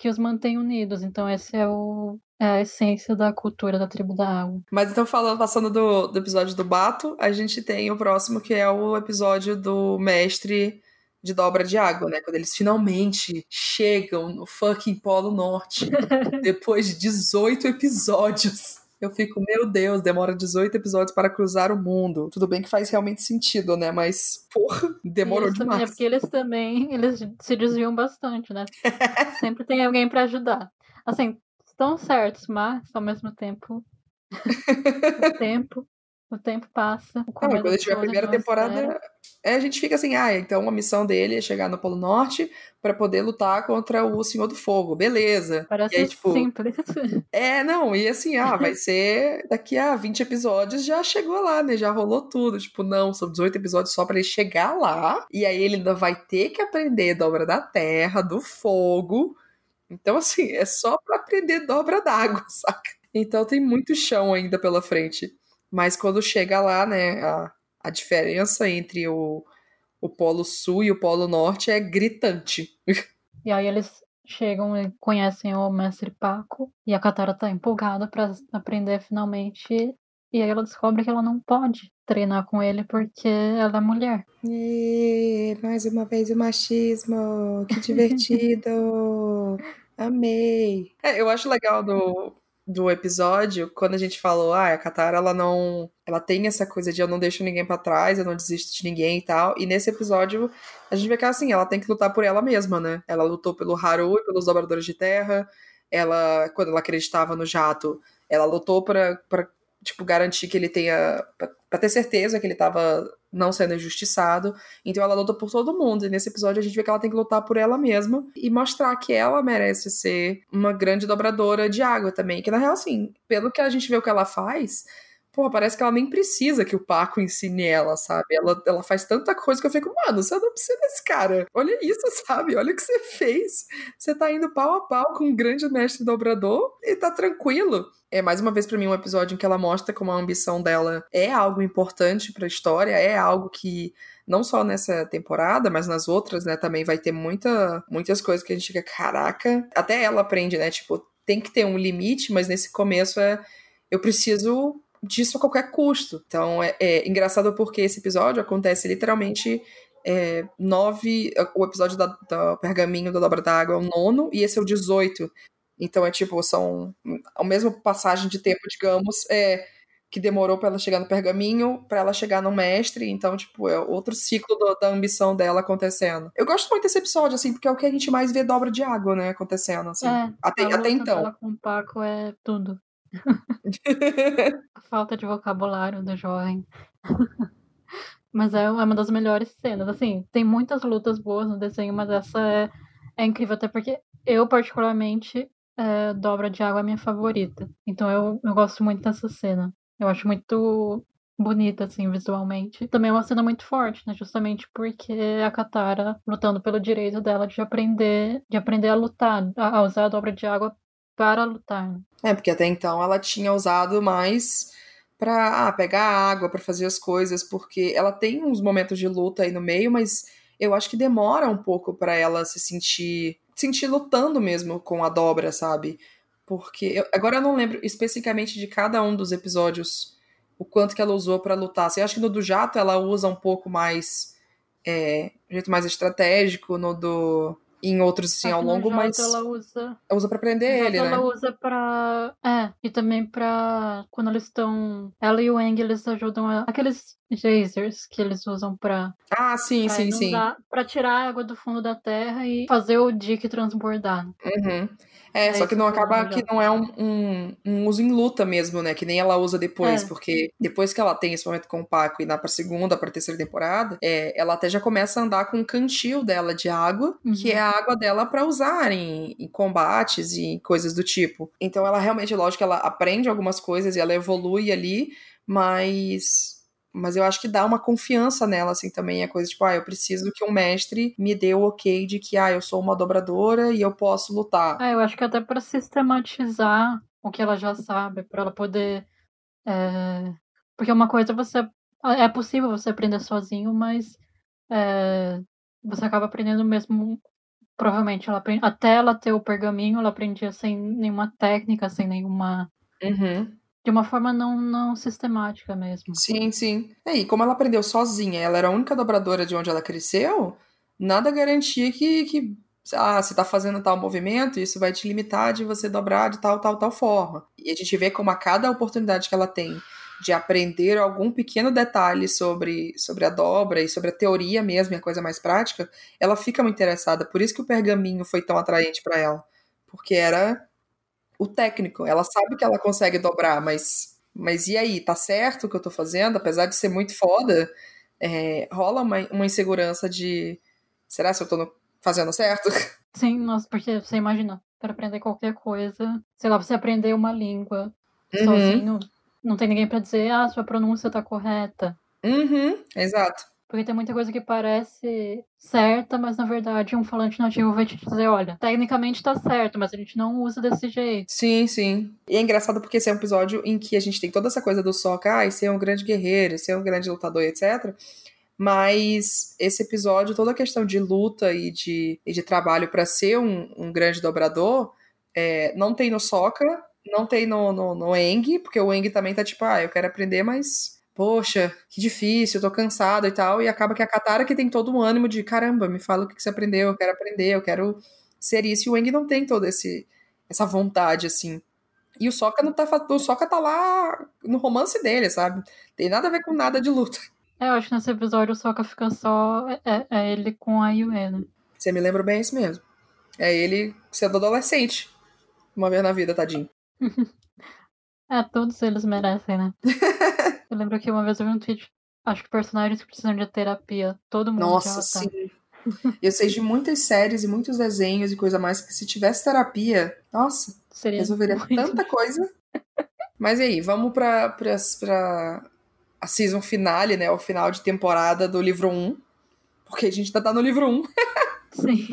que os mantém unidos. Então, esse é o, é a essência da cultura da tribo da água. Mas então, falando, passando do, do episódio do Bato, a gente tem o próximo que é o episódio do mestre de dobra de água, né? Quando eles finalmente chegam no fucking Polo Norte, [LAUGHS] depois de 18 episódios. Eu fico, meu Deus, demora 18 episódios para cruzar o mundo. Tudo bem que faz realmente sentido, né? Mas, porra, demorou Isso demais. É porque eles também, eles se desviam bastante, né? [LAUGHS] Sempre tem alguém para ajudar. Assim, estão certos, mas ao mesmo tempo [LAUGHS] o tempo o tempo passa. O não, quando vê a primeira temporada, é, a gente fica assim, ah, então a missão dele é chegar no Polo Norte para poder lutar contra o Senhor do Fogo, beleza. Parece aí, tipo, simples. [LAUGHS] É, não, e assim, ah, vai ser daqui a 20 episódios já chegou lá, né? Já rolou tudo. Tipo, não, são 18 episódios só para ele chegar lá, e aí ele ainda vai ter que aprender dobra da terra, do fogo, então, assim, é só para aprender dobra d'água, [LAUGHS] saca? Então tem muito chão ainda pela frente. Mas quando chega lá, né, a, a diferença entre o, o Polo Sul e o Polo Norte é gritante. [LAUGHS] E aí eles chegam e conhecem o Mestre Paco. E a Katara tá empolgada para aprender finalmente. E aí ela descobre que ela não pode treinar com ele porque ela é mulher. E mais uma vez o machismo. Que [LAUGHS] divertido. Amei. É, eu acho legal do, do episódio quando a gente falou, ah, a Katara ela não, ela tem essa coisa de eu não deixo ninguém para trás, eu não desisto de ninguém e tal. E nesse episódio a gente vê que assim, ela tem que lutar por ela mesma, né? Ela lutou pelo Haru e pelos dobradores de terra. Ela, quando ela acreditava no jato, ela lutou para tipo garantir que ele tenha para ter certeza que ele tava não sendo injustiçado. Então ela luta por todo mundo. E nesse episódio a gente vê que ela tem que lutar por ela mesma e mostrar que ela merece ser uma grande dobradora de água também. Que na real, assim, pelo que a gente vê o que ela faz, Parece que ela nem precisa que o Paco ensine ela, sabe? Ela, ela faz tanta coisa que eu fico, mano, você não precisa desse cara. Olha isso, [LAUGHS] sabe? Olha o que você fez. Você tá indo pau a pau com um grande mestre dobrador e tá tranquilo. É mais uma vez para mim um episódio em que ela mostra como a ambição dela é algo importante para a história, é algo que não só nessa temporada, mas nas outras, né, também vai ter muita, muitas coisas que a gente fica, caraca, até ela aprende, né, tipo, tem que ter um limite, mas nesse começo é eu preciso disso a qualquer custo. Então é, é engraçado porque esse episódio acontece literalmente é, nove. O episódio da, da Pergaminho da Dobra d'Água é o nono e esse é o 18. Então é tipo, são a mesma passagem de tempo, digamos, é, que demorou para ela chegar no pergaminho, para ela chegar no mestre, então, tipo, é outro ciclo do, da ambição dela acontecendo. Eu gosto muito desse episódio, assim, porque é o que a gente mais vê dobra de água, né, acontecendo, assim. É, até, até então. Com o Paco é tudo. [LAUGHS] a falta de vocabulário do jovem [LAUGHS] mas é uma das melhores cenas. Assim, tem muitas lutas boas no desenho, mas essa é, é incrível, até porque eu, particularmente, é, Dobra de Água é minha favorita. Então eu, eu gosto muito dessa cena. Eu acho muito bonita, assim, visualmente. Também é uma cena muito forte, né? Justamente porque a Katara lutando pelo direito dela de aprender, de aprender a lutar, a usar a dobra de água para lutar. É, porque até então ela tinha usado mais para ah, pegar água, para fazer as coisas, porque ela tem uns momentos de luta aí no meio, mas eu acho que demora um pouco para ela se sentir sentir lutando mesmo com a dobra, sabe? Porque eu, agora eu não lembro especificamente de cada um dos episódios o quanto que ela usou para lutar. Assim, eu acho que no do jato ela usa um pouco mais é, um jeito mais estratégico, no do em outros assim ao longo, mas ela usa ela usa para prender ele, ela né? Ela usa para é, e também para quando eles estão, ela e o Eng eles ajudam a... aqueles geysers que eles usam para Ah, sim, pra sim, sim. Para tirar a água do fundo da terra e fazer o dique transbordar. Uhum. É, é, só que não acaba que não é um, um, um, uso em luta mesmo, né? Que nem ela usa depois, é. porque depois que ela tem esse momento com o Paco e dá pra segunda, pra terceira temporada, é, ela até já começa a andar com um cantil dela de água, uhum. que é a água dela para usar em, em, combates e coisas do tipo. Então ela realmente, lógico, ela aprende algumas coisas e ela evolui ali, mas mas eu acho que dá uma confiança nela, assim, também. É coisa tipo, ah, eu preciso que um mestre me dê o ok de que, ah, eu sou uma dobradora e eu posso lutar. Ah, eu acho que até para sistematizar o que ela já sabe, para ela poder. É... Porque uma coisa você. É possível você aprender sozinho, mas é... você acaba aprendendo mesmo. Provavelmente, ela aprende... até ela ter o pergaminho, ela aprendia sem nenhuma técnica, sem nenhuma. Uhum de uma forma não, não sistemática mesmo. Sim, sim. É, e como ela aprendeu sozinha, ela era a única dobradora de onde ela cresceu, nada garantia que, que ah, você tá fazendo tal movimento, isso vai te limitar de você dobrar de tal, tal, tal forma. E a gente vê como a cada oportunidade que ela tem de aprender algum pequeno detalhe sobre, sobre a dobra e sobre a teoria mesmo, e a coisa mais prática, ela fica muito interessada. Por isso que o pergaminho foi tão atraente para ela. Porque era o técnico. Ela sabe que ela consegue dobrar, mas, mas e aí? Tá certo o que eu tô fazendo? Apesar de ser muito foda, é, rola uma, uma insegurança de será que eu tô no, fazendo certo? [LAUGHS] Sim, nossa, porque você imagina, para aprender qualquer coisa, sei lá, você aprender uma língua uhum. sozinho, não tem ninguém para dizer, ah, sua pronúncia tá correta. Uhum, exato. Porque tem muita coisa que parece certa, mas na verdade um falante nativo vai te dizer, olha, tecnicamente tá certo, mas a gente não usa desse jeito. Sim, sim. E é engraçado porque esse é um episódio em que a gente tem toda essa coisa do Sokka, ah, ser um grande guerreiro, ser um grande lutador, etc. Mas esse episódio, toda a questão de luta e de, e de trabalho para ser um, um, grande dobrador, é, não tem no Sokka, não tem no, no, no Eng, porque o Eng também tá tipo, ah, eu quero aprender, mas poxa, que difícil, eu tô cansado e tal, e acaba que a Katara que tem todo o ânimo de, caramba, me fala o que você aprendeu, eu quero aprender, eu quero ser isso, e o Eng não tem toda esse, essa vontade, assim. E o Sokka não tá, o Sokka tá lá no romance dele, sabe? Tem nada a ver com nada de luta. É, eu acho que nesse episódio o Sokka fica só, é, é, é ele com a Yue, né? Você me lembra bem isso mesmo. É ele sendo adolescente, uma vez na vida, tadinho. [LAUGHS] é, todos eles merecem, né? [LAUGHS] Eu lembro que uma vez eu vi um tweet, acho que personagens que precisam de terapia, todo mundo Nossa, sim. Eu sei de muitas séries e muitos desenhos e coisa mais que se tivesse terapia, nossa, Seria resolveria [LAUGHS] tanta coisa. Mas e aí, vamos pra, pra, pra a season finale, né? O final de temporada do livro 1. Porque a gente ainda tá no livro 1. Sim.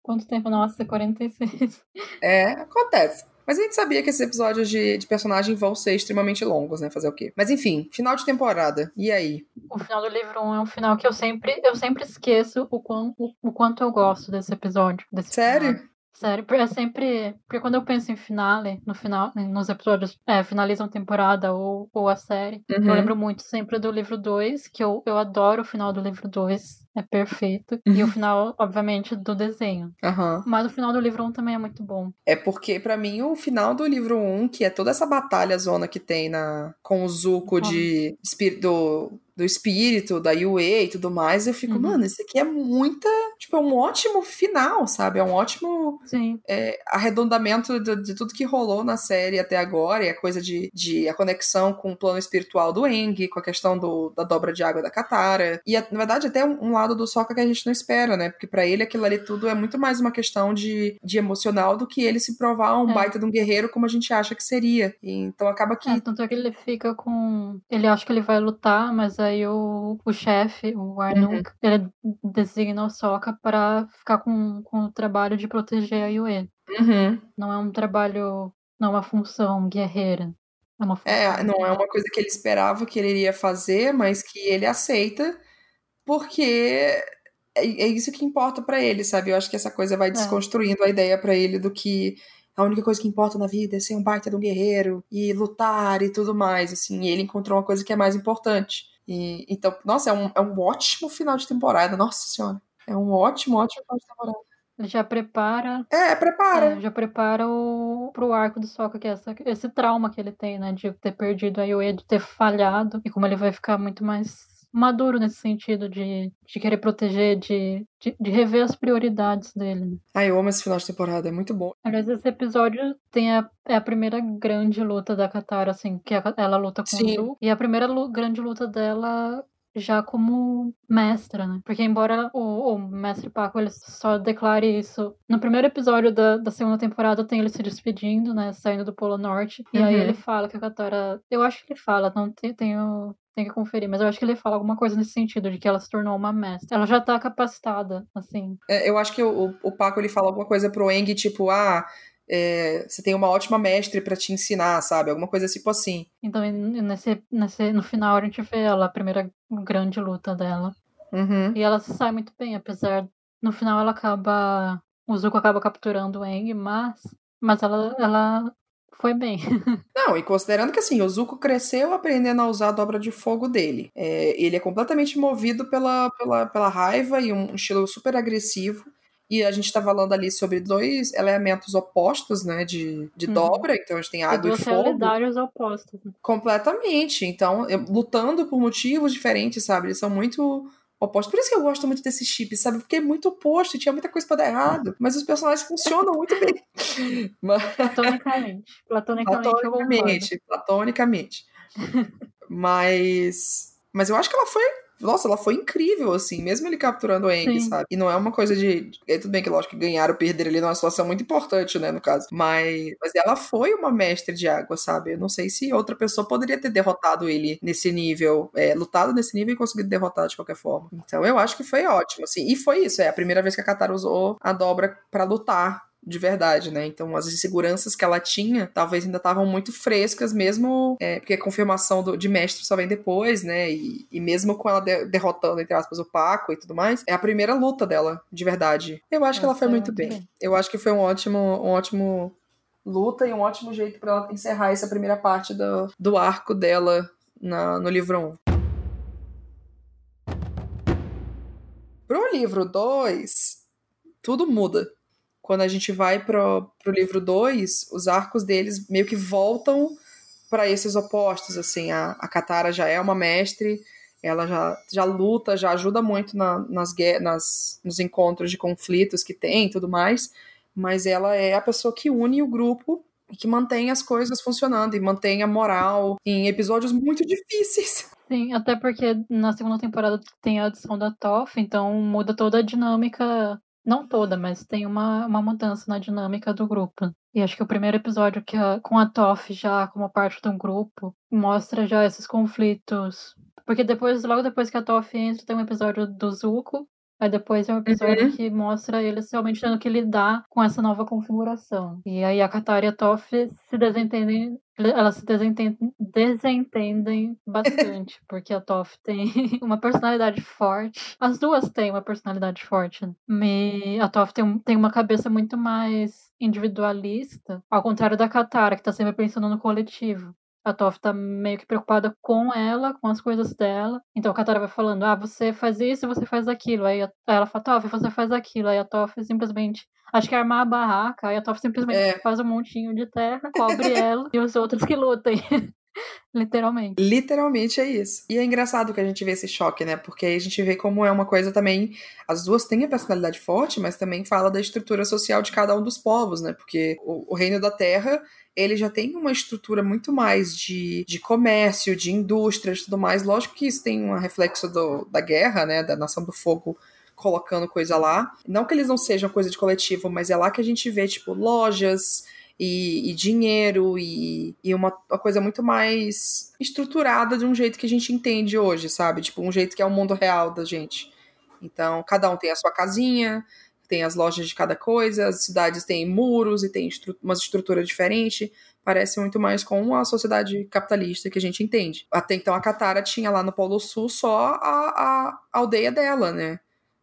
Quanto tempo? Nossa, 46. É, acontece. Mas a gente sabia que esses episódios de, de personagem vão ser extremamente longos, né? Fazer o quê? Mas enfim, final de temporada. E aí? O final do livro 1 é um final que eu sempre, eu sempre esqueço o, quão, o, o quanto eu gosto desse episódio. Desse Sério? Final. Sério, é sempre. Porque quando eu penso em finale, no final, nos episódios é, finalizam a temporada ou, ou a série, uhum. eu lembro muito sempre do livro 2, que eu, eu adoro o final do livro 2. É perfeito. Uhum. E o final, obviamente, do desenho. Uhum. Mas o final do livro 1 um também é muito bom. É porque, para mim, o final do livro 1, um, que é toda essa batalha zona que tem na com o Zuko de do, do espírito, da Yue e tudo mais, eu fico, uhum. mano, isso aqui é muita tipo, é um ótimo final, sabe? É um ótimo é, arredondamento de, de, tudo que rolou na série até agora, e a coisa de, de a conexão com o plano espiritual do Eng, com a questão do, da dobra de água da Katara. E, na verdade, até um, um lado do Sokka que a gente não espera, né? Porque para ele aquilo ali tudo é muito mais uma questão de, de emocional do que ele se provar um é. baita de um guerreiro como a gente acha que seria. E, então acaba que. É, tanto é que ele fica com. Ele acha que ele vai lutar, mas aí o, o chefe, o Arnuk, uhum. ele designa o Sokka para ficar com, com o trabalho de proteger a Yue. Uhum. Não é um trabalho. Não é uma função guerreira. É, uma função é, não é uma coisa que ele esperava que ele iria fazer, mas que ele aceita porque é, é isso que importa para ele, sabe? Eu acho que essa coisa vai é. desconstruindo é. a ideia para ele do que a única coisa que importa na vida é ser um baita de um guerreiro e lutar e tudo mais, assim. E ele encontrou uma coisa que é mais importante. E, então, nossa, é um, é um ótimo final de temporada, nossa senhora. É um ótimo, ótimo final de temporada. Ele já prepara. É, prepara. É, já prepara o, pro arco do Sokka, que é essa, esse trauma que ele tem, né? De ter perdido a Yue, de ter falhado. E como ele vai ficar muito mais maduro nesse sentido de, de querer proteger, de, de, de, rever as prioridades dele. Ah, eu amo esse final de temporada, é muito bom. Aliás, esse episódio tem a, é a primeira grande luta da Katara, assim, que ela luta com Sim. o Zu. E a primeira grande luta dela já como mestra, né? Porque embora o, o, mestre Paco ele só declare isso no primeiro episódio da, da segunda temporada, tem ele se despedindo, né? Saindo do Polo Norte. E uhum. aí ele fala que a Katara. Eu acho que ele fala, não tenho tem que conferir, mas eu acho que ele fala alguma coisa nesse sentido, de que ela se tornou uma mestra. Ela já tá capacitada, assim. É, eu acho que o, o Paco ele fala alguma coisa pro Eng, tipo, ah, é, você tem uma ótima mestre para te ensinar, sabe? Alguma coisa tipo assim. Então, nesse, nesse, no final, a gente vê ela, a primeira grande luta dela. Uhum. E ela se sai muito bem, apesar. No final, ela acaba. O Zuko acaba capturando o Eng, mas. Mas ela, ela foi bem. [LAUGHS] Não, e considerando que assim, o Zuko cresceu aprendendo a usar a dobra de fogo dele. É, ele é completamente movido pela, pela, pela raiva e um estilo super agressivo. E a gente tá falando ali sobre dois elementos opostos, né, de, de uhum. dobra. Então a gente tem água e, e fogo. realidades opostas. Completamente. Então, lutando por motivos diferentes, sabe? Eles são muito oposto. Por isso que eu gosto muito desse chip, sabe? Porque é muito oposto e tinha muita coisa pra dar errado. Mas os personagens funcionam muito bem. [LAUGHS] Mas... Platonicamente. Platonicamente. Platonicamente. Platonicamente. mas. Mas eu acho que ela foi nossa, ela foi incrível, assim, mesmo ele capturando o Eng, sabe? E não é uma coisa de. É, tudo bem que, lógico, que ganhar ou perder ali numa situação muito importante, né, no caso. Mas, mas ela foi uma mestre de água, sabe? Eu não sei se outra pessoa poderia ter derrotado ele nesse nível, é, lutado nesse nível e conseguido derrotar de qualquer forma. Então eu acho que foi ótimo, assim. E foi isso, é a primeira vez que a Katara usou a dobra para lutar de verdade, né? Então as inseguranças que ela tinha talvez ainda estavam muito frescas, mesmo é, porque a confirmação do, de mestre só vem depois, né? E, e mesmo com ela de, derrotando, entre aspas, o Paco e tudo mais, é a primeira luta dela, de verdade. Eu acho que ela foi muito bem. bem. Eu acho que foi um ótimo, um ótimo luta e um ótimo jeito para ela encerrar essa primeira parte do, do arco dela na, no livro 1. Pro livro 2, tudo muda quando a gente vai pro, pro livro 2, os arcos deles meio que voltam para esses opostos, assim, a, a Katara já é uma mestre, ela já, já luta, já ajuda muito na, nas, nas, nos encontros de conflitos que tem e tudo mais, mas ela é a pessoa que une o grupo e que mantém as coisas funcionando e mantém a moral em episódios muito difíceis. Sim, até porque na segunda temporada tem a adição da Toph, então muda toda a dinâmica não toda, mas tem uma, uma mudança na dinâmica do grupo. E acho que o primeiro episódio que a, com a Toff já como parte de um grupo mostra já esses conflitos. Porque depois, logo depois que a Toff entra, tem um episódio do Zuko. Aí depois é um episódio uhum. que mostra eles realmente tendo que lidar com essa nova configuração. E aí a Katara e a Toff se desentendem elas se desentendem, desentendem bastante, [LAUGHS] porque a Toph tem [LAUGHS] uma personalidade forte. As duas têm uma personalidade forte. Me, a Toph tem, tem uma cabeça muito mais individualista, ao contrário da Katara, que tá sempre pensando no coletivo. A Toph tá meio que preocupada com ela, com as coisas dela. Então a Katara vai falando: ah, você faz isso e você faz aquilo. Aí, a, aí ela fala: Toph, você faz aquilo. Aí a Toph simplesmente Acho que armar a barraca, aí a Toph simplesmente é. faz um montinho de terra, cobre ela e os outros que lutem. [LAUGHS] Literalmente. Literalmente é isso. E é engraçado que a gente vê esse choque, né? Porque a gente vê como é uma coisa também. As duas têm a personalidade forte, mas também fala da estrutura social de cada um dos povos, né? Porque o, o Reino da Terra ele já tem uma estrutura muito mais de, de comércio, de indústria e tudo mais. Lógico que isso tem um reflexo do, da guerra, né? Da Nação do Fogo colocando coisa lá. Não que eles não sejam coisa de coletivo, mas é lá que a gente vê, tipo, lojas e, e dinheiro e, e uma, uma, coisa muito mais estruturada de um jeito que a gente entende hoje, sabe? Tipo, um jeito que é o mundo real da gente. Então, cada um tem a sua casinha, tem as lojas de cada coisa, as cidades têm muros e tem estru uma estrutura diferente. Parece muito mais com a sociedade capitalista que a gente entende. Até então, a Katara tinha lá no Polo Sul só a, a aldeia dela, né?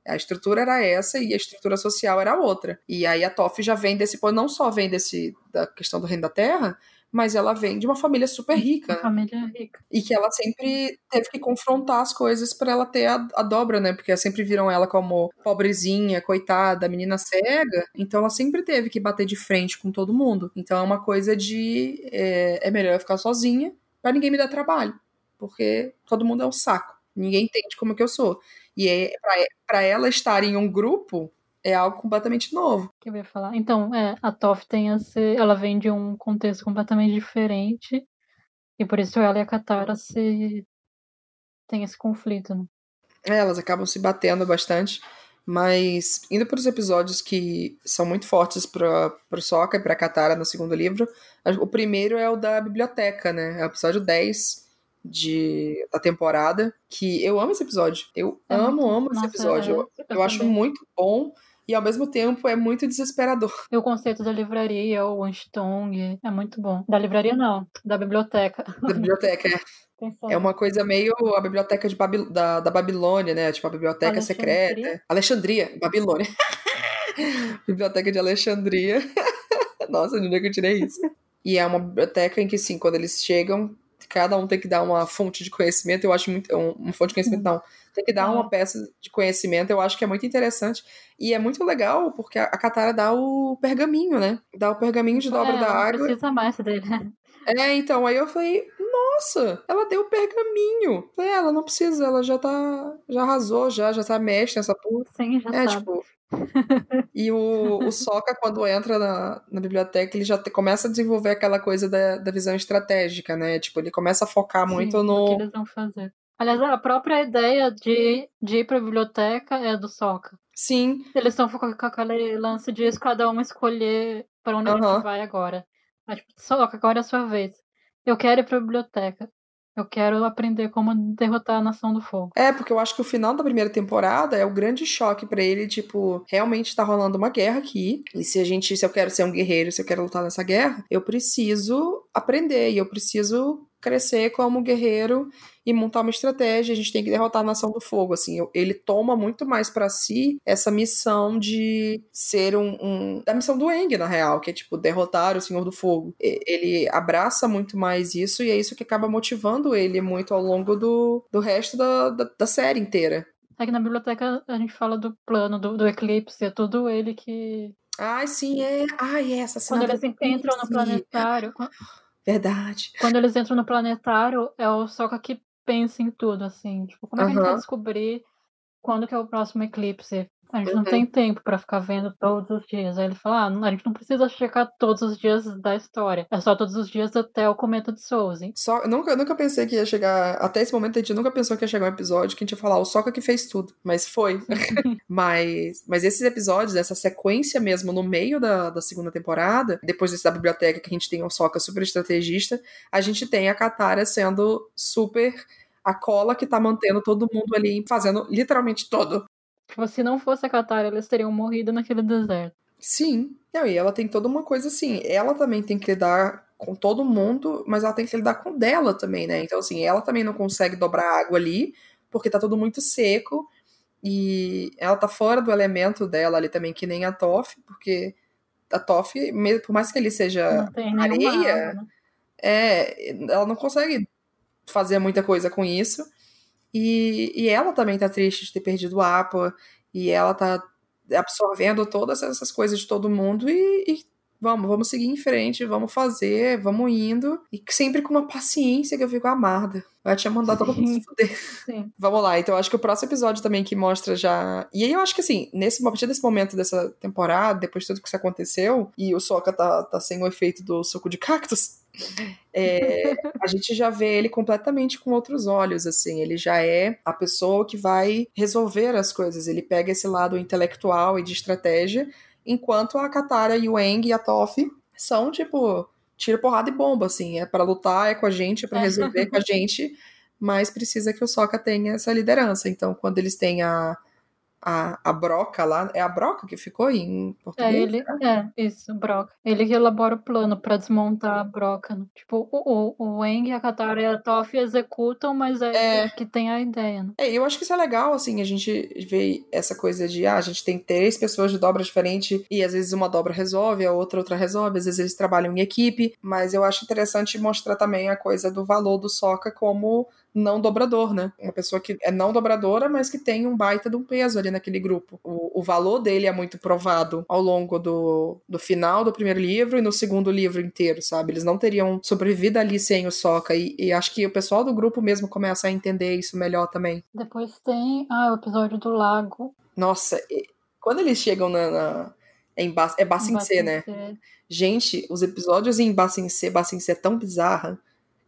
A estrutura era essa e a estrutura social era outra. E aí a Toff já vem desse, não só vem desse da questão do reino da terra, mas ela vem de uma família super rica. Uma família rica. E que ela sempre teve que confrontar as coisas para ela ter a, a, dobra, né? Porque sempre viram ela como pobrezinha, coitada, menina cega. Então ela sempre teve que bater de frente com todo mundo. Então é uma coisa de é, é melhor eu ficar sozinha para ninguém me dar trabalho. Porque todo mundo é um saco. Ninguém entende como que eu sou. E é, para ela estar em um grupo é algo completamente novo. Que eu ia falar. Então, é, a Toff tem esse, ela vem de um contexto completamente diferente e por isso ela e a Katara se tem esse conflito, né? É, elas acabam se batendo bastante, mas indo para os episódios que são muito fortes para o Sokka e para Katara no segundo livro, o primeiro é o da biblioteca, né? É o episódio 10 de, da temporada, que eu amo esse episódio. Eu é amo, muito... amo Nossa, esse episódio. eu, eu, eu acho muito bom e ao mesmo tempo é muito desesperador. [LAUGHS] E o conceito da livraria, o Anstong, é muito bom. Da livraria não, da biblioteca. [LAUGHS] Da biblioteca, é. É uma coisa meio a biblioteca de Babil da, da Babilônia, né? Tipo a biblioteca Alexandria? secreta. Alexandria, Babilônia. [LAUGHS] biblioteca de Alexandria. Nossa, de onde é que eu tirei isso? E é uma biblioteca em que, sim, quando eles chegam, cada um tem que dar uma fonte de conhecimento, eu acho muito. Uma fonte de conhecimento, não. Tem que dar uma peça de conhecimento, eu acho que é muito interessante. E é muito legal, porque a Katara dá o pergaminho, né? Dá o pergaminho de dobra é, da água. precisa mais dele. É, então, aí eu falei, nossa, ela deu o pergaminho. É, ela não precisa, ela já tá. Já arrasou, já, já tá mestre nessa porra. Sim, já é, sabe. tipo. E o, o Soca, quando entra na, na biblioteca, ele já te, começa a desenvolver aquela coisa da, da visão estratégica, né? Tipo, ele começa a focar Sim, muito no. O que eles vão fazer. Aliás, a própria ideia de, de ir pra biblioteca é do Soca. Sim. Eles estão com aquele lance de cada uma escolher para onde uhum. vai agora. Mas, tipo, Soca, agora é a sua vez. Eu quero ir pra biblioteca. Eu quero aprender como derrotar a Nação do Fogo. É, porque eu acho que o final da primeira temporada é o grande choque para ele, tipo, realmente tá rolando uma guerra aqui. E se a gente, se eu quero ser um guerreiro, se eu quero lutar nessa guerra, eu preciso aprender e eu preciso crescer como guerreiro e montar uma estratégia. A gente tem que derrotar a Nação do Fogo. Assim, ele toma muito mais para si essa missão de ser um, um, da missão do Eng, na real, que é tipo derrotar o Senhor do Fogo. Ele abraça muito mais isso e é isso que acaba motivando ele muito ao longo do, do resto da, da, da série inteira. É que na biblioteca a gente fala do plano do, do eclipse, é tudo ele que. Ai, sim, é. Ai, é essa cena. Quando eles entram no planetário. Verdade. Quando eles entram no planetário, é o Sokka que pensa em tudo, assim. Tipo, como é que uhum. a gente vai descobrir quando que é o próximo eclipse? A gente uhum. não tem tempo para ficar vendo todos os dias. Aí ele fala: ah, a gente não precisa checar todos os dias da história. É só todos os dias até o cometa de Souza. Só, eu nunca, nunca pensei que ia chegar. Até esse momento a gente nunca pensou que ia chegar um episódio que a gente ia falar o Soca que fez tudo. Mas foi. [LAUGHS] mas, mas esses episódios, essa sequência mesmo no meio da, da segunda temporada, depois desse da biblioteca que a gente tem o Soca super estrategista, a gente tem a Katara sendo super a cola que tá mantendo todo mundo ali fazendo literalmente todo. Tipo, se não fosse a Katara, eles teriam morrido naquele deserto. Sim. Não, e ela tem toda uma coisa assim. Ela também tem que lidar com todo mundo, mas ela tem que lidar com dela também, né? Então, assim, ela também não consegue dobrar água ali, porque tá tudo muito seco. E ela tá fora do elemento dela ali também, que nem a Toff, porque a Toff, por mais que ele seja areia, né? é, ela não consegue fazer muita coisa com isso. E, e ela também tá triste de ter perdido o Apa, e ela tá absorvendo todas essas coisas de todo mundo e, e vamos, vamos seguir em frente, vamos fazer, vamos indo. E sempre com uma paciência que eu fico amada. Ela tinha mandado todo mundo se fuder. Sim. [LAUGHS] Vamos lá, então eu acho que o próximo episódio também que mostra já. E aí eu acho que assim, nesse, a partir desse momento dessa temporada, depois de tudo que isso aconteceu, e o Soca tá, tá sem o efeito do suco de cactus. É, a gente já vê ele completamente com outros olhos, assim. Ele já é a pessoa que vai resolver as coisas. Ele pega esse lado intelectual e de estratégia, enquanto a Katara e o Eng e a Toph são, tipo, tira porrada e bomba, assim. É para lutar, é com a gente, é pra resolver com a gente, mas precisa que o Sokka tenha essa liderança. Então, quando eles têm a, a, a broca lá, é a broca que ficou em português? É, ele, né? é, isso, broca. Ele que elabora o plano pra desmontar a broca. Né? Tipo, o, o, o Eng, a Katara e a Toph executam, mas é, É. que tem a ideia, né? É, eu acho que isso é legal, assim, a gente vê essa coisa de, ah, a gente tem três pessoas de dobra diferente e às vezes uma dobra resolve, a outra outra resolve, às vezes eles trabalham em equipe, mas eu acho interessante mostrar também a coisa do valor do Soca como não dobrador, né? Uma pessoa que é não dobradora, mas que tem um baita de um peso ali naquele grupo. O, o valor dele é muito provado ao longo do, do final do primeiro livro e no segundo livro inteiro, sabe? Eles não teriam sobrevivido ali sem o Soca e, e acho que o pessoal do grupo mesmo começa a entender isso melhor também. Depois tem ah, o episódio do lago. Nossa, e- quando eles chegam na. na- em ba é Bacincê, né? Gente, os episódios em Bacincê, Bacincê é tão bizarra.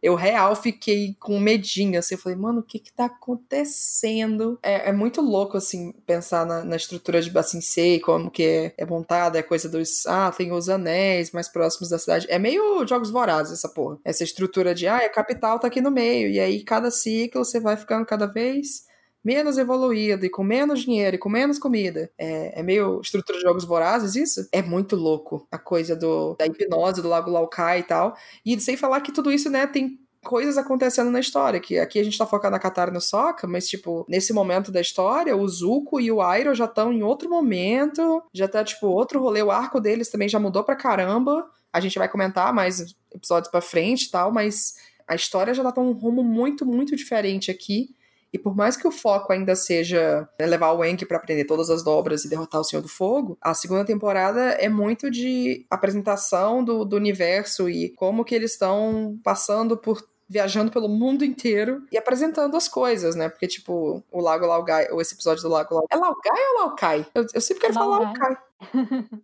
Eu real fiquei com medinho, assim. Eu falei, mano, o que que tá acontecendo? É, é muito louco, assim, pensar na, na estrutura de Bacincê e como que é, é montada. É coisa dos. Ah, tem os anéis mais próximos da cidade. É meio Jogos Vorazes, essa porra. Essa estrutura de, ah, a capital tá aqui no meio. E aí, cada ciclo, você vai ficando cada vez menos evoluído e com menos dinheiro e com menos comida. É, é meio estrutura de jogos vorazes isso? É muito louco a coisa do, da hipnose do Lago Laukai e tal. E sem falar que tudo isso, né, tem coisas acontecendo na história, que aqui a gente tá focado na Katara e no Sokka, mas tipo, nesse momento da história, o Zuko e o Iroh já estão em outro momento, já tá tipo outro rolê, o arco deles também já mudou pra caramba. A gente vai comentar mais episódios pra frente e tal, mas a história já tá um rumo muito, muito diferente aqui. E por mais que o foco ainda seja né, levar o Enki pra aprender todas as dobras e derrotar o Senhor do Fogo, a segunda temporada é muito de apresentação do, do universo e como que eles estão passando por viajando pelo mundo inteiro e apresentando as coisas, né? Porque, tipo, o Lago Laugai, ou esse episódio do Lago Laugai. É Laugai ou Laukai? Eu, eu sempre quero falar Laugai. Laukai.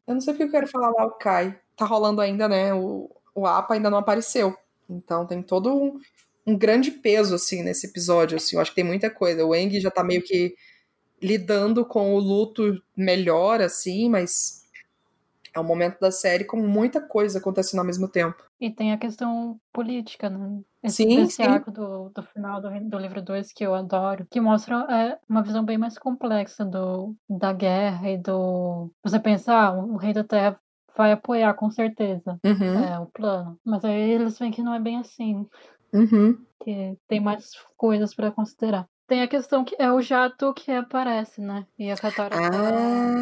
Eu não sei porque eu quero falar Laukai. Tá rolando ainda, né? O, o APA ainda não apareceu. Então tem todo um, um grande peso, assim, nesse episódio, assim. Eu acho que tem muita coisa. O Eng já tá meio que lidando com o luto melhor, assim, mas é um momento da série com muita coisa acontecendo ao mesmo tempo. E tem a questão política, né? Esse, Sim, esse sim. arco do, do final do, do livro 2 que eu adoro, que mostra é, uma visão bem mais complexa do, da guerra e do. Você pensar, ah, o rei da terra vai apoiar com certeza Uhum, é, o plano. Mas aí eles veem que não é bem assim, uhum. que tem mais coisas pra considerar. Tem a questão que é o jato que aparece, né? E a Katara tá Ah,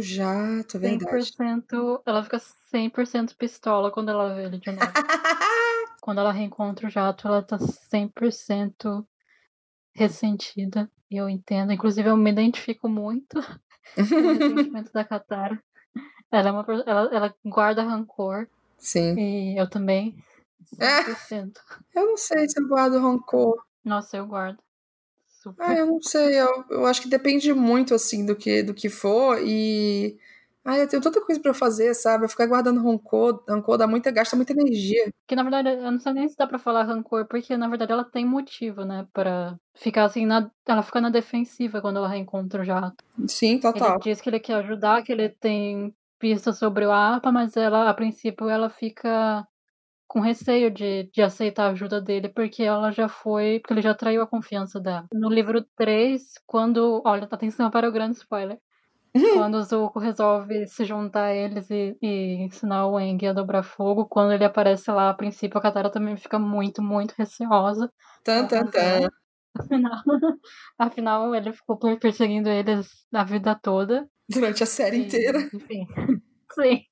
já, tô verdade. 100%. Ela fica 100% pistola quando ela vê ele de novo. [LAUGHS] quando ela reencontra o jato, ela tá 100% ressentida. E eu entendo. Inclusive, eu me identifico muito com o ressentimento da Katara. Ela, é uma, ela, ela guarda rancor. Sim. E eu também. 100%. Eu não sei se eu guardo rancor. Nossa, eu guardo. Super. Ah, eu não sei. Eu, eu acho que depende muito, assim, do que, do que for. E. Ah, eu tenho tanta coisa pra fazer, sabe? Eu ficar guardando rancor, rancor dá muita, gasta muita energia. Que na verdade, eu não sei nem se dá pra falar rancor, porque na verdade ela tem motivo, né? Pra ficar assim, na, ela fica na defensiva quando ela reencontra o jato. Sim, total. Ele diz que ele quer ajudar, que ele tem pistas sobre o APA, mas ela, a princípio, ela fica com receio de, de aceitar a ajuda dele, porque ela já foi, porque ele já traiu a confiança dela. No livro 3, quando, olha, atenção para o grande spoiler. [LAUGHS] Quando o Zuko resolve se juntar a eles e, e ensinar o Aang a dobrar fogo, quando ele aparece lá, a princípio a Katara também fica muito, muito receosa. Tan, tan, tan. [LAUGHS] Afinal, [LAUGHS] afinal ele ficou per- perseguindo eles a vida toda. Durante a série E, inteira. Enfim. Sim.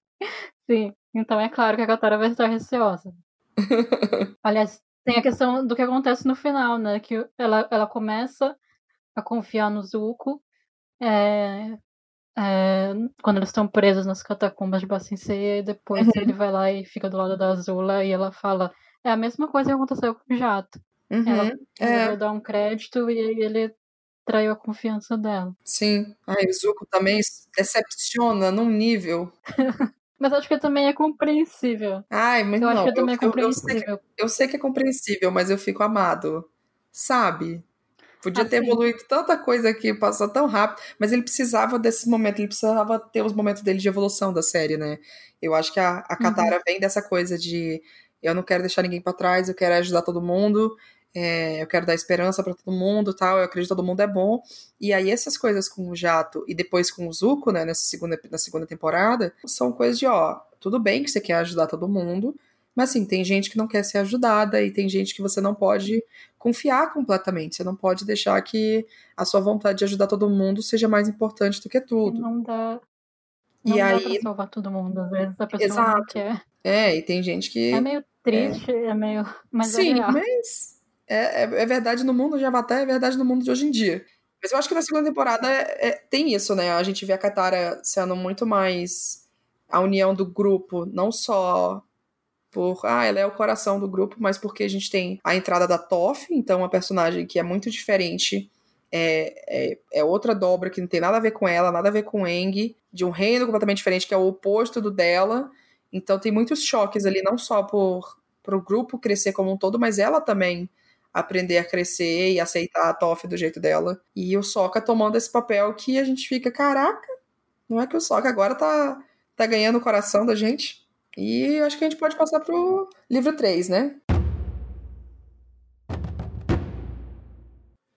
Sim. Então é claro que a Katara vai estar receosa. [LAUGHS] Aliás, tem a questão do que acontece no final, né? Que ela, ela começa a confiar no Zuko. é, é, quando eles estão presos nas catacumbas de Bacincê, e depois Uhum. ele vai lá e fica do lado da Azula e ela fala: é a mesma coisa que aconteceu com o Jato. Uhum. Ela É, dar um crédito e ele traiu a confiança dela. sim. Ai, o Zuko também decepciona num nível. [LAUGHS] Mas acho que também é compreensível. Ai, mas Eu não. acho que também é eu, eu, eu sei que, compreensível. eu sei que é compreensível, mas eu fico amado. Sabe? Podia ter Assim. evoluído tanta coisa aqui, passou tão rápido, mas ele precisava desses momentos, ele precisava ter os momentos dele de evolução da série, né? Eu acho que a, a Katara vem dessa coisa de eu não quero deixar ninguém pra trás, eu quero ajudar todo mundo, é, eu quero dar esperança pra todo mundo, tal, eu acredito que todo mundo é bom. E aí essas coisas com o Jato e depois com o Zuko, né, nessa segunda, na segunda temporada, são coisas de, ó, tudo bem que você quer ajudar todo mundo, mas assim, tem gente que não quer ser ajudada e tem gente que você não pode confiar completamente. Você não pode deixar que a sua vontade de ajudar todo mundo seja mais importante do que tudo. Não dá. E Não dá aí- pra salvar todo mundo. Às vezes a pessoa não Exato. quer. É, e tem gente que. É meio triste, é, meio. Mas Sim, é mas é, é, é verdade no mundo de Avatar, é verdade no mundo de hoje em dia. Mas eu acho que na segunda temporada é- é- tem isso, né? A gente vê a Katara sendo muito mais a união do grupo, não só por, ah, ela é o coração do grupo, mas porque a gente tem a entrada da Toph, então uma personagem que é muito diferente, é, é, é outra dobra que não tem nada a ver com ela, nada a ver com Eng, de um reino completamente diferente, que é o oposto do dela. Então tem muitos choques ali, não só por o grupo crescer como um todo, mas ela também aprender a crescer e aceitar a Toph do jeito dela. E o Sokka tomando esse papel que a gente fica, caraca, não é que o Sokka agora tá, tá ganhando o coração da gente? E acho que a gente pode passar pro livro 3, né?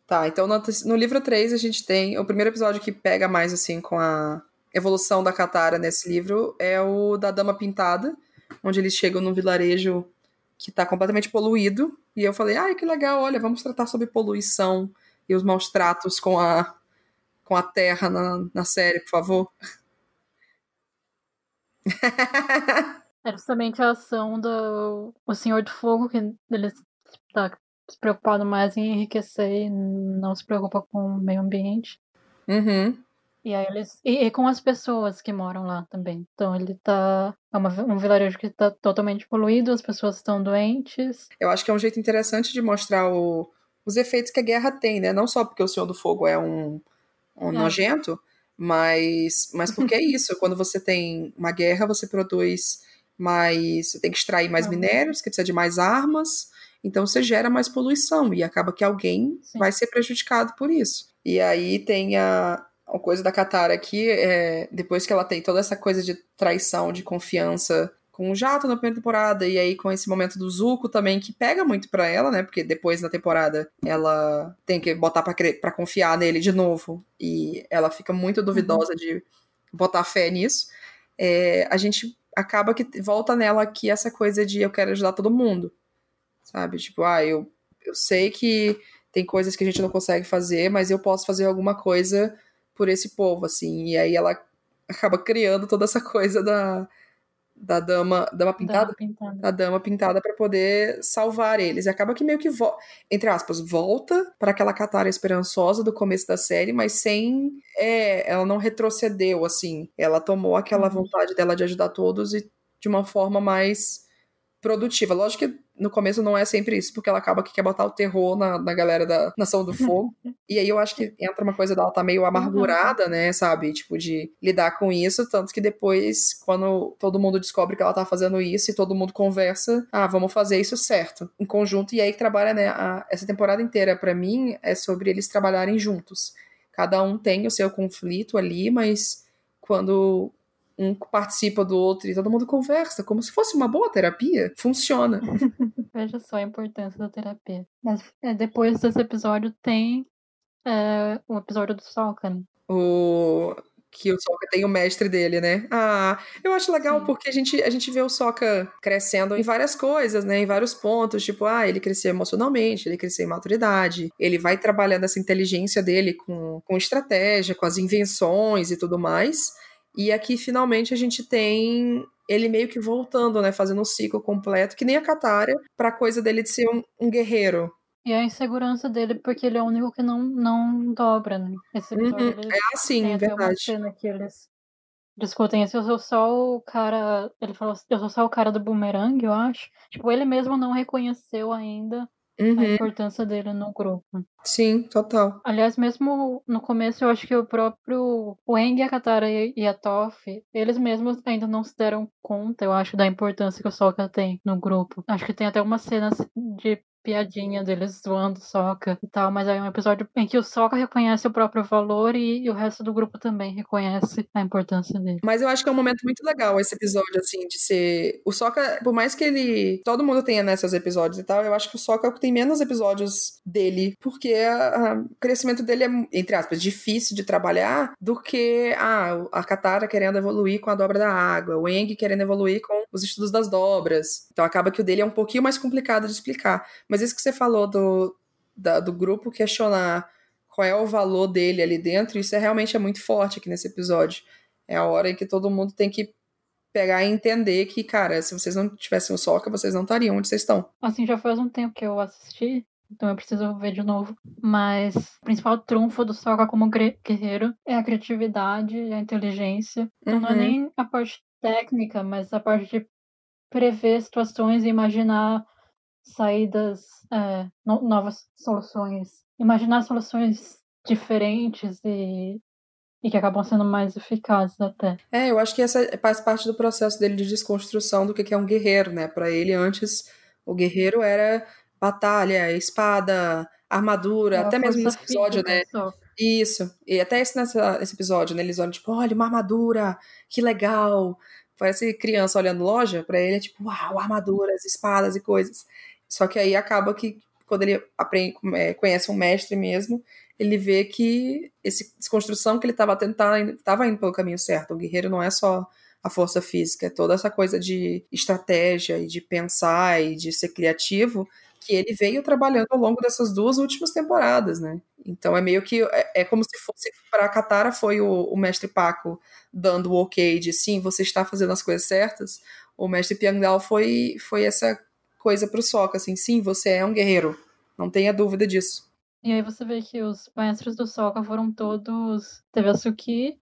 Tá, então no, no livro 3 a gente tem. O primeiro episódio que pega mais assim com a evolução da Katara nesse livro é o da Dama Pintada, onde eles chegam num vilarejo que tá completamente poluído. E eu falei, ai, que legal, olha, vamos tratar sobre poluição e os maus tratos com a, com a terra na, na série, por favor. É justamente a ação do o Senhor do Fogo, que ele está se preocupado mais em enriquecer e não se preocupa com o meio ambiente. Uhum. E aí eles. E, e com as pessoas que moram lá também. Então ele tá. É uma, um vilarejo que tá totalmente poluído, as pessoas estão doentes. Eu acho que é um jeito interessante de mostrar o, os efeitos que a guerra tem, né? Não só porque o Senhor do Fogo é um, um É. nojento, mas, mas porque é isso. [LAUGHS] Quando você tem uma guerra, você produz mais. Você tem que extrair mais Uhum. minérios, que precisa de mais armas. Então você gera mais poluição e acaba que alguém Sim. vai ser prejudicado por isso. E aí tem a, a coisa da Katara aqui, é, depois que ela tem toda essa coisa de traição, de confiança com o Jato na primeira temporada, e aí com esse momento do Zuko também, que pega muito pra ela, né? Porque depois na temporada ela tem que botar pra confiar nele de novo, e ela fica muito duvidosa de botar fé nisso. É, a gente acaba que volta nela aqui essa coisa de eu quero ajudar todo mundo, sabe? Tipo, ah, eu, eu sei que tem coisas que a gente não consegue fazer, mas eu posso fazer alguma coisa por esse povo, assim. E aí ela acaba criando toda essa coisa da, da dama, dama pintada, Da pintada. a dama pintada para poder salvar eles. E acaba que meio que, entre aspas, volta para aquela Katara esperançosa do começo da série, mas sem. É, ela não retrocedeu, assim. Ela tomou aquela Uhum. vontade dela de ajudar todos e de uma forma mais produtiva. Lógico que no começo não é sempre isso, porque ela acaba que quer botar o terror na, na galera da Nação do [LAUGHS] Fogo. e aí eu acho que entra uma coisa dela tá meio amargurada, né, sabe? Tipo, de lidar com isso, tanto que depois, quando todo mundo descobre que ela tá fazendo isso e todo mundo conversa, ah, vamos fazer isso certo, em conjunto. E aí que trabalha, né, a- essa temporada inteira, pra mim, é sobre eles trabalharem juntos. Cada um tem o seu conflito ali, mas quando um participa do outro e todo mundo conversa, como se fosse uma boa terapia, funciona. [LAUGHS] Veja só a importância da terapia. Mas é, depois desse episódio tem é, o episódio do Sokka. né? o que o Sokka tem o mestre dele, né? Ah, eu acho legal Sim. porque a gente, a gente vê o Sokka crescendo em várias coisas, né? Em vários pontos, tipo, ah, ele cresceu emocionalmente, ele cresceu em maturidade, ele vai trabalhando essa inteligência dele com, com estratégia, com as invenções e tudo mais. E aqui, finalmente, a gente tem ele meio que voltando, né? Fazendo um ciclo completo, que nem a Katara, pra coisa dele de ser um, um guerreiro. E a insegurança dele, porque ele é o único que não, não dobra, né? Esse uhum. É assim, verdade. cena que eles discutem assim, eu sou só o cara. Ele falou assim, eu sou só o cara do boomerang, eu acho. Tipo, ele mesmo não reconheceu ainda uhum. a importância dele no grupo. Sim, total. Aliás, mesmo no começo, eu acho que o próprio o Eng, a Katara e a Toph, eles mesmos ainda não se deram conta, eu acho, da importância que o Sokka tem no grupo. Acho que tem até uma cena de piadinha deles zoando o Sokka e tal, mas aí é um episódio em que o Sokka reconhece o próprio valor e, e, o resto do grupo também reconhece a importância dele. Mas eu acho que é um momento muito legal esse episódio, assim, de ser. O Sokka, por mais que ele. Todo mundo tenha nesses episódios e tal, eu acho que o Sokka é o que tem menos episódios dele, porque a, a, o crescimento dele é, entre aspas, difícil de trabalhar do que ah, a Katara querendo evoluir com a dobra da água, o Eng querendo evoluir com os estudos das dobras. Então acaba que o dele é um pouquinho mais complicado de explicar. Mas isso que você falou do, da, do grupo questionar qual é o valor dele ali dentro, isso é realmente é muito forte aqui nesse episódio. É a hora em que todo mundo tem que pegar e entender que, cara, se vocês não tivessem o Soca, vocês não estariam onde vocês estão. Assim, já faz um tempo que eu assisti, então eu preciso ver de novo. Mas o principal trunfo do Soca como guerreiro é a criatividade e a inteligência. Então uhum. não é uhum. nem a parte técnica, mas a parte de prever situações e imaginar saídas, é, no, novas soluções, imaginar soluções diferentes e, e que acabam sendo mais eficazes até. É, eu acho que essa faz parte do processo dele de desconstrução do que é um guerreiro, né? Para ele, antes, o guerreiro era batalha, espada, armadura, é até mesmo nesse episódio, né? Isso. E até esse, nessa, esse episódio, né? Eles olham, tipo, olha, uma armadura, que legal. Parece criança olhando loja, para ele é tipo, uau, armaduras, espadas e coisas. Só que aí acaba que quando ele aprende, é, conhece um mestre mesmo, ele vê que essa desconstrução que ele estava tentando estava indo pelo caminho certo. O guerreiro não é só a força física, é toda essa coisa de estratégia e de pensar e de ser criativo que ele veio trabalhando ao longo dessas duas últimas temporadas, né? Então é meio que é, é como se fosse para a Katara foi o, o, mestre Paco dando o ok de sim, você está fazendo as coisas certas. O mestre Piangal foi foi essa coisa pro Sokka, assim, sim, você é um guerreiro, não tenha dúvida disso. E aí você vê que os mestres do Sokka foram todos. Teve a Suki,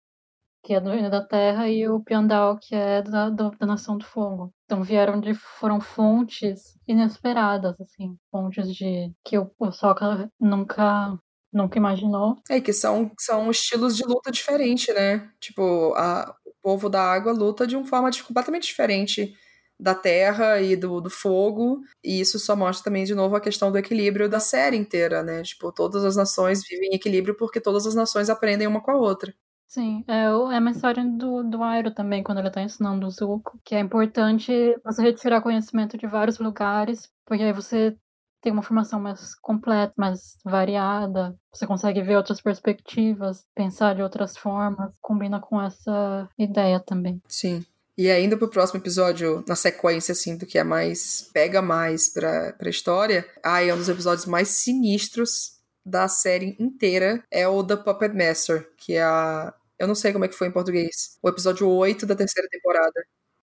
que é do Reino da Terra, e o Piandal, que é da, da, da, Nação do Fogo. Então vieram de. foram fontes inesperadas, assim, fontes de. que o, o Sokka nunca. Nunca imaginou. É, que são, são estilos de luta diferentes, né? Tipo, a, o povo da água luta de uma forma completamente diferente da terra e do, do fogo, e isso só mostra também de novo a questão do equilíbrio da série inteira, né? Tipo, todas as nações vivem em equilíbrio porque todas as nações aprendem uma com a outra. Sim, é, é a mensagem do, do Airo também, quando ele está ensinando o Zuko, que é importante você retirar conhecimento de vários lugares, porque aí você tem uma formação mais completa, mais variada, você consegue ver outras perspectivas, pensar de outras formas, combina com essa ideia também. Sim. E ainda pro próximo episódio, na sequência, assim, do que é mais. pega mais pra, pra história. Ah, é um dos episódios mais sinistros da série inteira. É o The Puppet Master, que é a. Eu não sei como é que foi em português. O episódio 8 da terceira temporada.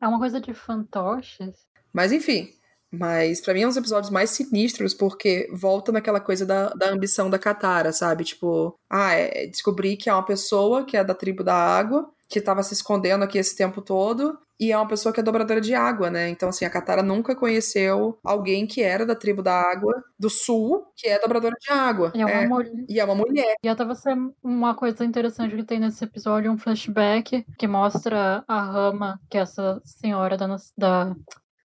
É uma coisa de fantoches. Mas enfim. Mas para mim é um dos episódios mais sinistros porque volta naquela coisa da, da ambição da Katara, sabe? Tipo, ah, é descobrir que é uma pessoa que é da tribo da água que estava se escondendo aqui esse tempo todo. E é uma pessoa que é dobradora de água, né? Então, assim, a Katara nunca conheceu alguém que era da tribo da água do sul, que é dobradora de água. E é uma, é, mulher. E é uma mulher. E até você, uma coisa interessante que tem nesse episódio, um flashback que mostra a Rama, que é essa senhora da, da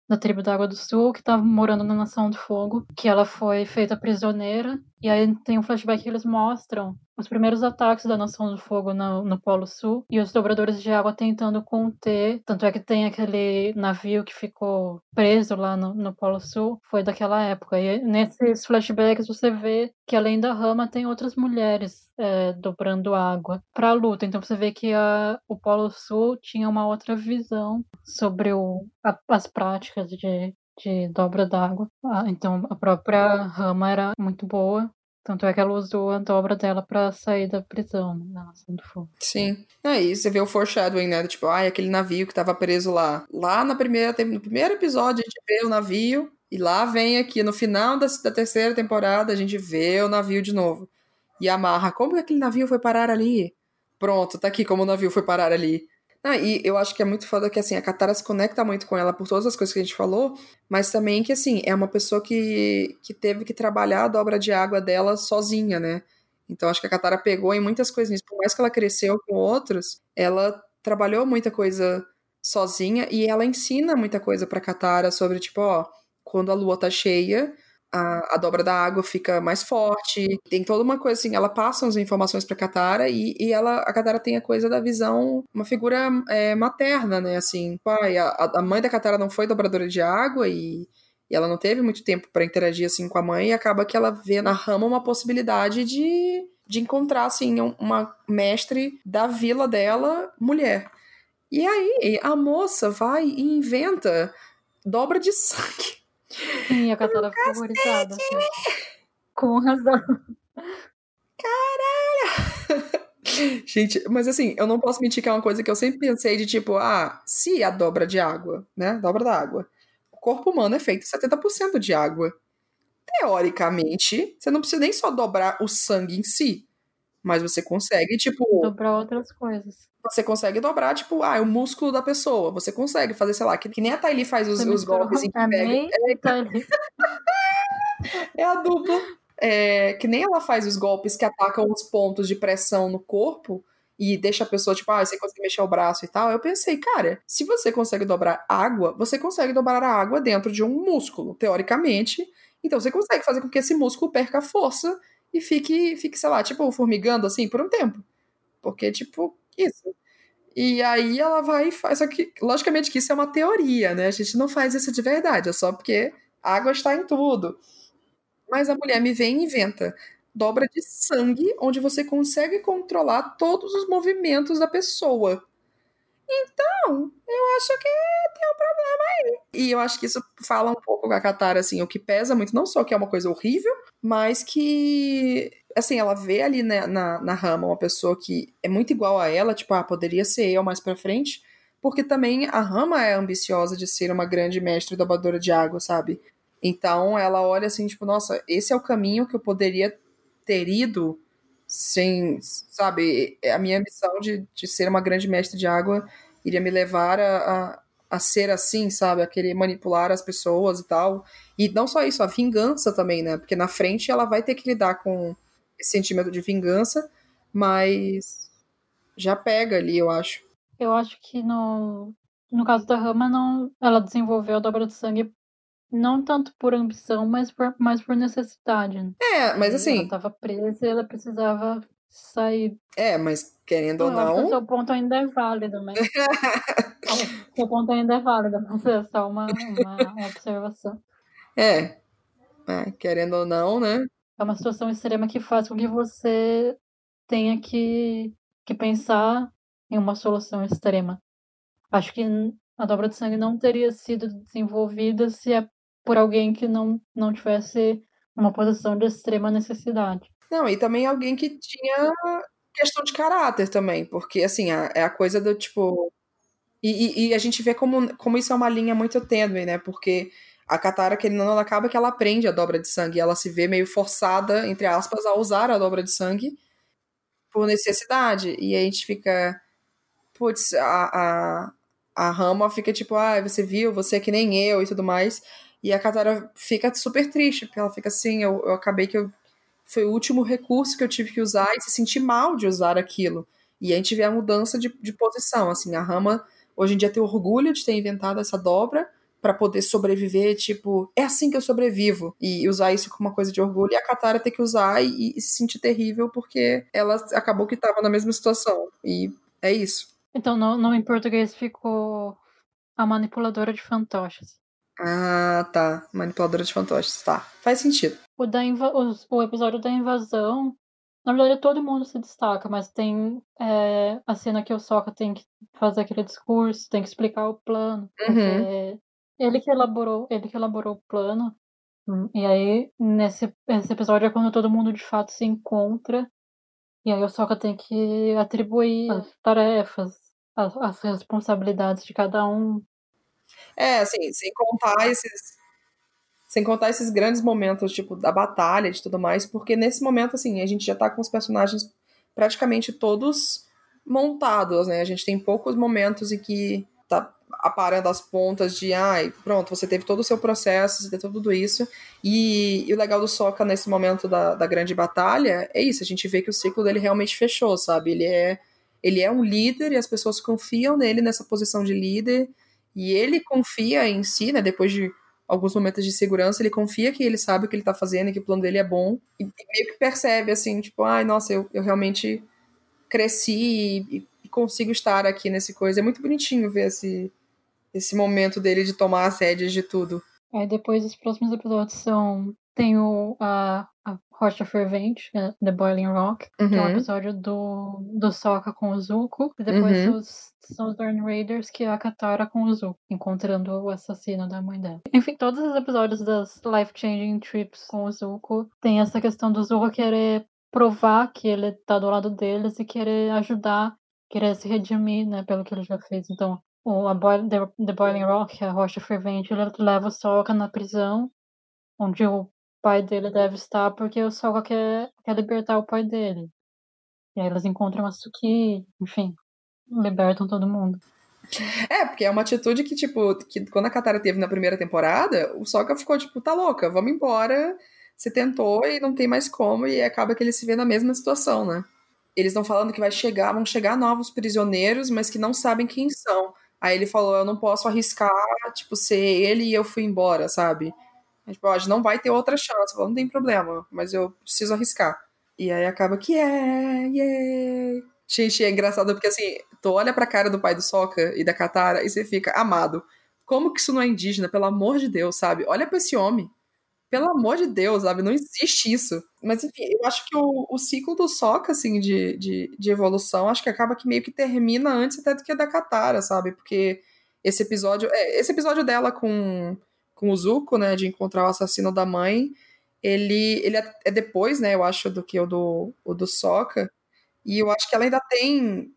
da tribo da Água do Sul, que estava morando na Nação do Fogo, que ela foi feita prisioneira. E aí tem um flashback que eles mostram os primeiros ataques da Nação do Fogo no, no Polo Sul e os dobradores de água tentando conter. Tanto é que tem aquele navio que ficou preso lá no, no Polo Sul, foi daquela época. E nesses flashbacks você vê que além da Rama tem outras mulheres é, dobrando água para a luta. Então você vê que a, o Polo Sul tinha uma outra visão sobre o, a, as práticas de, de dobra d'água. Ah, então a própria Rama era muito boa tanto é que ela usou a dobra dela para sair da prisão, né, na Nação do Fogo. Sim. Aí você vê o foreshadowing, né? Tipo, ai, aquele navio que tava preso lá. Lá na primeira, no primeiro episódio a gente vê o navio E lá vem aqui, no final da, da terceira temporada, a gente vê o navio de novo. E amarra, como que aquele navio foi parar ali? Pronto, tá aqui como o navio foi parar ali. Ah, e eu acho que é muito foda que, assim, a Katara se conecta muito com ela por todas as coisas que a gente falou, mas também que, assim, é uma pessoa que, que teve que trabalhar a dobra de água dela sozinha, né? Então acho que a Katara pegou em muitas coisinhas. Por mais que ela cresceu com outros, ela trabalhou muita coisa sozinha e ela ensina muita coisa pra Katara sobre, tipo, ó, quando a lua tá cheia, a, a, dobra da água fica mais forte. Tem toda uma coisa assim, ela passa as informações pra Katara e, e ela, a Katara tem a coisa da visão, uma figura é, materna, né? Assim, pai, a, a mãe da Katara não foi dobradora de água e, e ela não teve muito tempo para interagir assim com a mãe e acaba que ela vê na Rama uma possibilidade de, de encontrar assim uma mestre da vila dela, mulher. E aí a moça vai e inventa dobra de sangue Sim, a Katara ficou horrorizada. Assim. Com razão. Caralho! [LAUGHS] Gente, mas assim, eu não posso mentir que é uma coisa que eu sempre pensei de tipo, ah, se a dobra de água, né? Dobra da água. O corpo humano é feito 70% de água. Teoricamente, você não precisa nem só dobrar o sangue em si, mas você consegue, tipo. Dobrar outras coisas você consegue dobrar, tipo, ah, é o músculo da pessoa. Você consegue fazer, sei lá, que, que nem a Thaili faz os, os golpes em que pega. É, [LAUGHS] é a dupla. É, que nem ela faz os golpes que atacam os pontos de pressão no corpo e deixa a pessoa, tipo, ah, você consegue mexer o braço e tal. Eu pensei, cara, se você consegue dobrar água, você consegue dobrar a água dentro de um músculo, teoricamente. Então você consegue fazer com que esse músculo perca força e fique, fique sei lá, tipo, formigando assim por um tempo. Porque, tipo, isso. E aí ela vai e faz. Só que, logicamente, que isso é uma teoria, né? A gente não faz isso de verdade, é só porque água está em tudo. Mas a mulher me vem e inventa dobra de sangue, onde você consegue controlar todos os movimentos da pessoa. Então, eu acho que tem um problema aí. E eu acho que isso fala um pouco com a Katara, assim, o que pesa muito, não só que é uma coisa horrível, mas que assim, ela vê ali né, na, na Rama uma pessoa que é muito igual a ela, tipo, ah, poderia ser eu mais pra frente, porque também a Rama é ambiciosa de ser uma grande mestre dobradora de água, sabe? Então ela olha assim, tipo, nossa, esse é o caminho que eu poderia ter ido sem, sabe, a minha missão de, de ser uma grande mestre de água iria me levar a, a, a ser assim, sabe, a querer manipular as pessoas e tal. E não só isso, a vingança também, né? Porque na frente ela vai ter que lidar com esse sentimento de vingança, mas já pega ali, eu acho. Eu acho que no, no caso da Rama, não, ela desenvolveu a dobra de sangue não tanto por ambição, mas por, mais por necessidade. Né? É, mas assim. Ela tava presa e ela precisava sair. É, mas querendo ou não. o seu ponto ainda é válido, [LAUGHS] mas. o seu ponto ainda é válido, mas é só uma, uma, uma observação. É. é. Querendo ou não, né? é uma situação extrema que faz com que você tenha que, que pensar em uma solução extrema. Acho que a dobra de sangue não teria sido desenvolvida se é por alguém que não, não tivesse uma posição de extrema necessidade. Não, e também alguém que tinha questão de caráter também, porque assim, é a coisa do tipo. E, e, e, a gente vê como, como isso é uma linha muito tênue, né? Porque a Katara, ou não, acaba que ela aprende a dobra de sangue. Ela se vê meio forçada, entre aspas, a usar a dobra de sangue por necessidade. E a gente fica. Putz, a, a, a Rama fica tipo, ah, você viu, você é que nem eu e tudo mais. E a Katara fica super triste, porque ela fica assim, eu, eu acabei que eu. Foi o último recurso que eu tive que usar e se sentir mal de usar aquilo. E a gente vê a mudança de, de posição. Assim, a Rama hoje em dia tem orgulho de ter inventado essa dobra para poder sobreviver, tipo, é assim que eu sobrevivo. E usar isso como uma coisa de orgulho. E a Katara ter que usar e, e se sentir terrível porque ela acabou que tava na mesma situação. E é isso. Então, no, no em português ficou a manipuladora de fantoches. Ah, tá. Manipuladora de fantoches. Tá. Faz sentido. O, da o, o episódio da invasão na verdade, todo mundo se destaca, mas tem é, a cena que o Sokka tem que fazer aquele discurso, tem que explicar o plano. Uhum. Ele que elaborou, ele que elaborou o plano. Hum, e aí, nesse, nesse episódio é quando todo mundo de fato se encontra. E aí o Sokka tem que atribuir as tarefas, as, as responsabilidades de cada um. É, assim, sem contar esses. Sem contar esses grandes momentos, tipo, da batalha e tudo mais, porque nesse momento, assim, a gente já tá com os personagens praticamente todos montados, né? A gente tem poucos momentos em que tá aparando as pontas de, ai, pronto, você teve todo o seu processo, você teve tudo isso. E, e o legal do Soca nesse momento da, da grande batalha é isso, a gente vê que o ciclo dele realmente fechou, sabe? Ele é, ele é um líder e as pessoas confiam nele nessa posição de líder. E ele confia em si, né? Depois de alguns momentos de segurança, ele confia que ele sabe o que ele tá fazendo e que o plano dele é bom. E, meio que percebe, assim, tipo, ai, nossa, eu, eu realmente cresci e, e consigo estar aqui nesse coisa. É muito bonitinho ver esse, esse momento dele de tomar as rédeas de tudo. Aí depois os próximos episódios são. Tem o, a, a Rocha Fervente, é The Boiling Rock, uhum. que é um episódio do, do Sokka com o Zuko. E depois uhum. os, são os Darn Raiders, que é a Katara com o Zuko, encontrando o assassino da mãe dela. Enfim, todos os episódios das Life Changing Trips com o Zuko tem essa questão do Zuko querer provar que ele tá do lado deles e querer ajudar, querer se redimir, né, pelo que ele já fez. Então, o, a Boil, The, The Boiling Rock, a Rocha Fervente, ele leva o Sokka na prisão, onde o pai dele deve estar, porque o Sokka quer, quer libertar o pai dele. E aí eles encontram a Suki, enfim, libertam todo mundo. É, porque é uma atitude que, tipo, que quando a Katara teve na primeira temporada, o Sokka ficou, tipo, tá louca, vamos embora você tentou e não tem mais como, e acaba que ele se vê na mesma situação, né? Eles estão falando que vai chegar, vão chegar novos prisioneiros, mas que não sabem quem são. Aí ele falou, eu não posso arriscar, tipo, ser ele e eu fui embora, sabe? A gente pode, não vai ter outra chance. Falou, não tem problema, mas eu preciso arriscar. E aí acaba que é, yeah. Gente, é engraçado porque assim, tu olha pra cara do pai do Soca e da Katara e você fica amado. Como que isso não é indígena? Pelo amor de Deus, sabe? Olha pra esse homem. Pelo amor de Deus, sabe? Não existe isso. Mas, enfim, eu acho que o, o ciclo do Soca, assim, de, de, de, evolução, acho que acaba que meio que termina antes até do que da Katara, sabe? Porque esse episódio. É, esse episódio dela com, com o Zuko, né? De encontrar o assassino da mãe, ele, ele é, depois, né? Eu acho, do que o do, o do Soca. E eu acho que ela ainda tem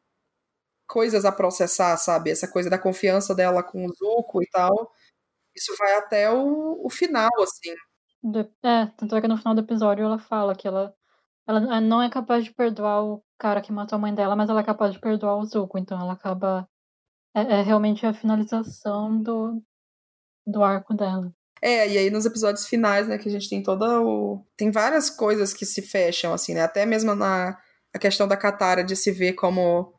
coisas a processar, sabe? Essa coisa da confiança dela com o Zuko e tal. Isso vai até o, o final, assim. É, tanto é que no final do episódio ela fala que ela, ela não é capaz de perdoar o cara que matou a mãe dela, mas ela é capaz de perdoar o Zuko, então ela acaba. É, é realmente a finalização do, do arco dela. É, e aí nos episódios finais, né, que a gente tem toda o. Tem várias coisas que se fecham, assim, né? Até mesmo na a questão da Katara de se ver como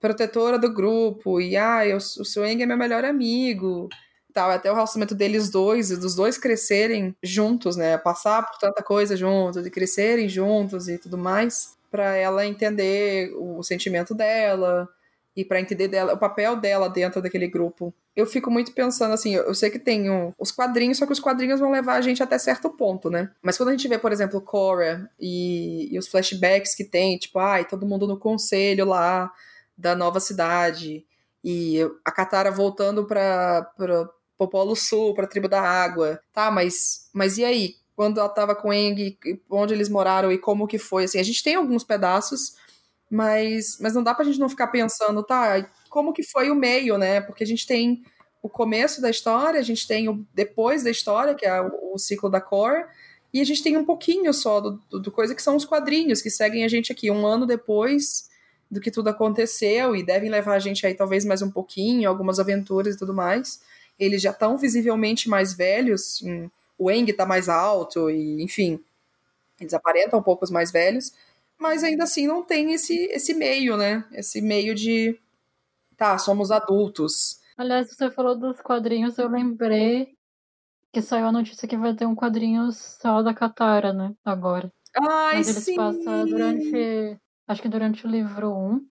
protetora do grupo, e ah, eu, o Swing é meu melhor amigo tal, até o relacionamento deles dois, e dos dois crescerem juntos, né? Passar por tanta coisa juntos e crescerem juntos e tudo mais, para ela entender o sentimento dela e para entender dela, o papel dela dentro daquele grupo. Eu fico muito pensando assim, eu sei que tem os quadrinhos, só que os quadrinhos vão levar a gente até certo ponto, né? Mas quando a gente vê, por exemplo, Cora e, e os flashbacks que tem, tipo, ai, todo mundo no conselho lá da nova cidade e a Katara voltando para pro Polo Sul, pra Tribo da Água. Tá, mas, mas e aí? Quando ela tava com Eng, onde eles moraram e como que foi? Assim, a gente tem alguns pedaços, mas, mas não dá pra gente não ficar pensando, tá, como que foi o meio, né? Porque a gente tem o começo da história, a gente tem o depois da história, que é o, o ciclo da Core, e a gente tem um pouquinho só do, do, do, coisa que são os quadrinhos, que seguem a gente aqui. Um ano depois do que tudo aconteceu e devem levar a gente aí talvez mais um pouquinho, algumas aventuras e tudo mais. Eles já estão visivelmente mais velhos, o Eng está mais alto, e enfim, eles aparentam um pouco mais velhos, mas ainda assim não tem esse, esse meio, né? Esse meio de tá, somos adultos. Aliás, você falou dos quadrinhos, eu lembrei que saiu a notícia que vai ter um quadrinho só da Katara, né? Agora. Ai, Mas eles sim! passam durante. Acho que durante o livro 1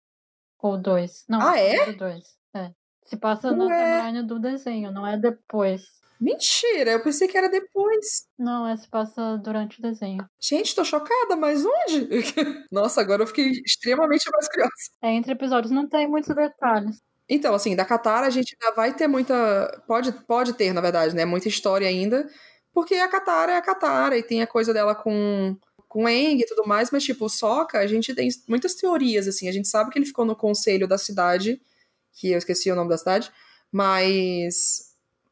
ou 2. Não, ah, é? livro 2. É. Se passa na timeline do desenho, não é depois. Mentira, eu pensei que era depois. Não, se passa durante o desenho. Gente, tô chocada, mas onde? [LAUGHS] Nossa, agora eu fiquei extremamente mais curiosa. É, entre episódios não tem muitos detalhes. Então, assim, da Katara a gente ainda vai ter muita. Pode, pode ter, na verdade, né? Muita história ainda. Porque a Katara é a Katara e tem a coisa dela com com Eng e tudo mais, mas tipo, o Sokka, a gente tem muitas teorias, assim, a gente sabe que ele ficou no conselho da cidade que eu esqueci o nome da cidade, mas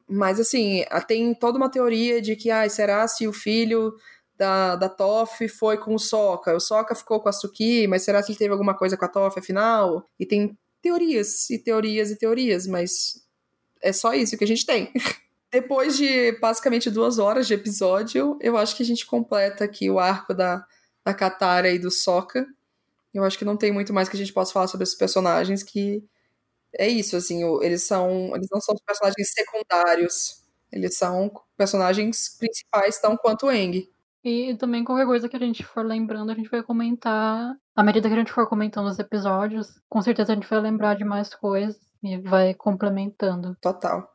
Mas assim, tem toda uma teoria de que, ah, será se o filho da, da Toff foi com o Soca? O Soca ficou com a Suki, mas será que ele teve alguma coisa com a Toff afinal? E tem teorias e teorias e teorias, mas é só isso que a gente tem. [LAUGHS] Depois de basicamente duas horas de episódio, eu acho que a gente completa aqui o arco da, da Katara e do Sokka. Eu acho que não tem muito mais que a gente possa falar sobre esses personagens, que é isso, assim, eles são. Eles não são personagens secundários. Eles são personagens principais, tão quanto o Eng. E também qualquer coisa que a gente for lembrando, a gente vai comentar. À medida que a gente for comentando os episódios, com certeza a gente vai lembrar de mais coisas e vai complementando. Total.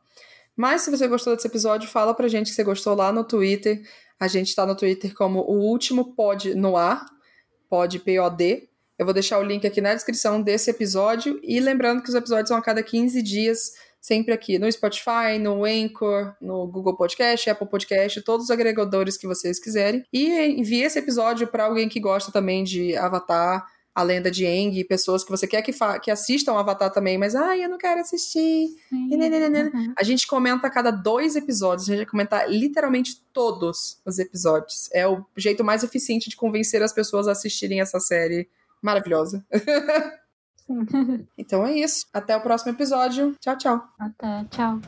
Mas se você gostou desse episódio, fala pra gente que você gostou lá no Twitter. A gente tá no Twitter como o último pod no ar, pod POD. Eu vou deixar o link aqui na descrição desse episódio. E lembrando que os episódios são a cada 15 dias, sempre aqui no Spotify, no Anchor, no Google Podcast, Apple Podcast, todos os agregadores que vocês quiserem. E envie esse episódio para alguém que gosta também de Avatar a lenda de Aang, pessoas que você quer que, que assistam Avatar também, mas ai, eu não quero assistir. Uhum. A gente comenta a cada dois episódios, a gente vai comentar literalmente todos os episódios. É o jeito mais eficiente de convencer as pessoas a assistirem essa série maravilhosa. [LAUGHS] então é isso. Até o próximo episódio. Tchau, tchau. Até, tchau.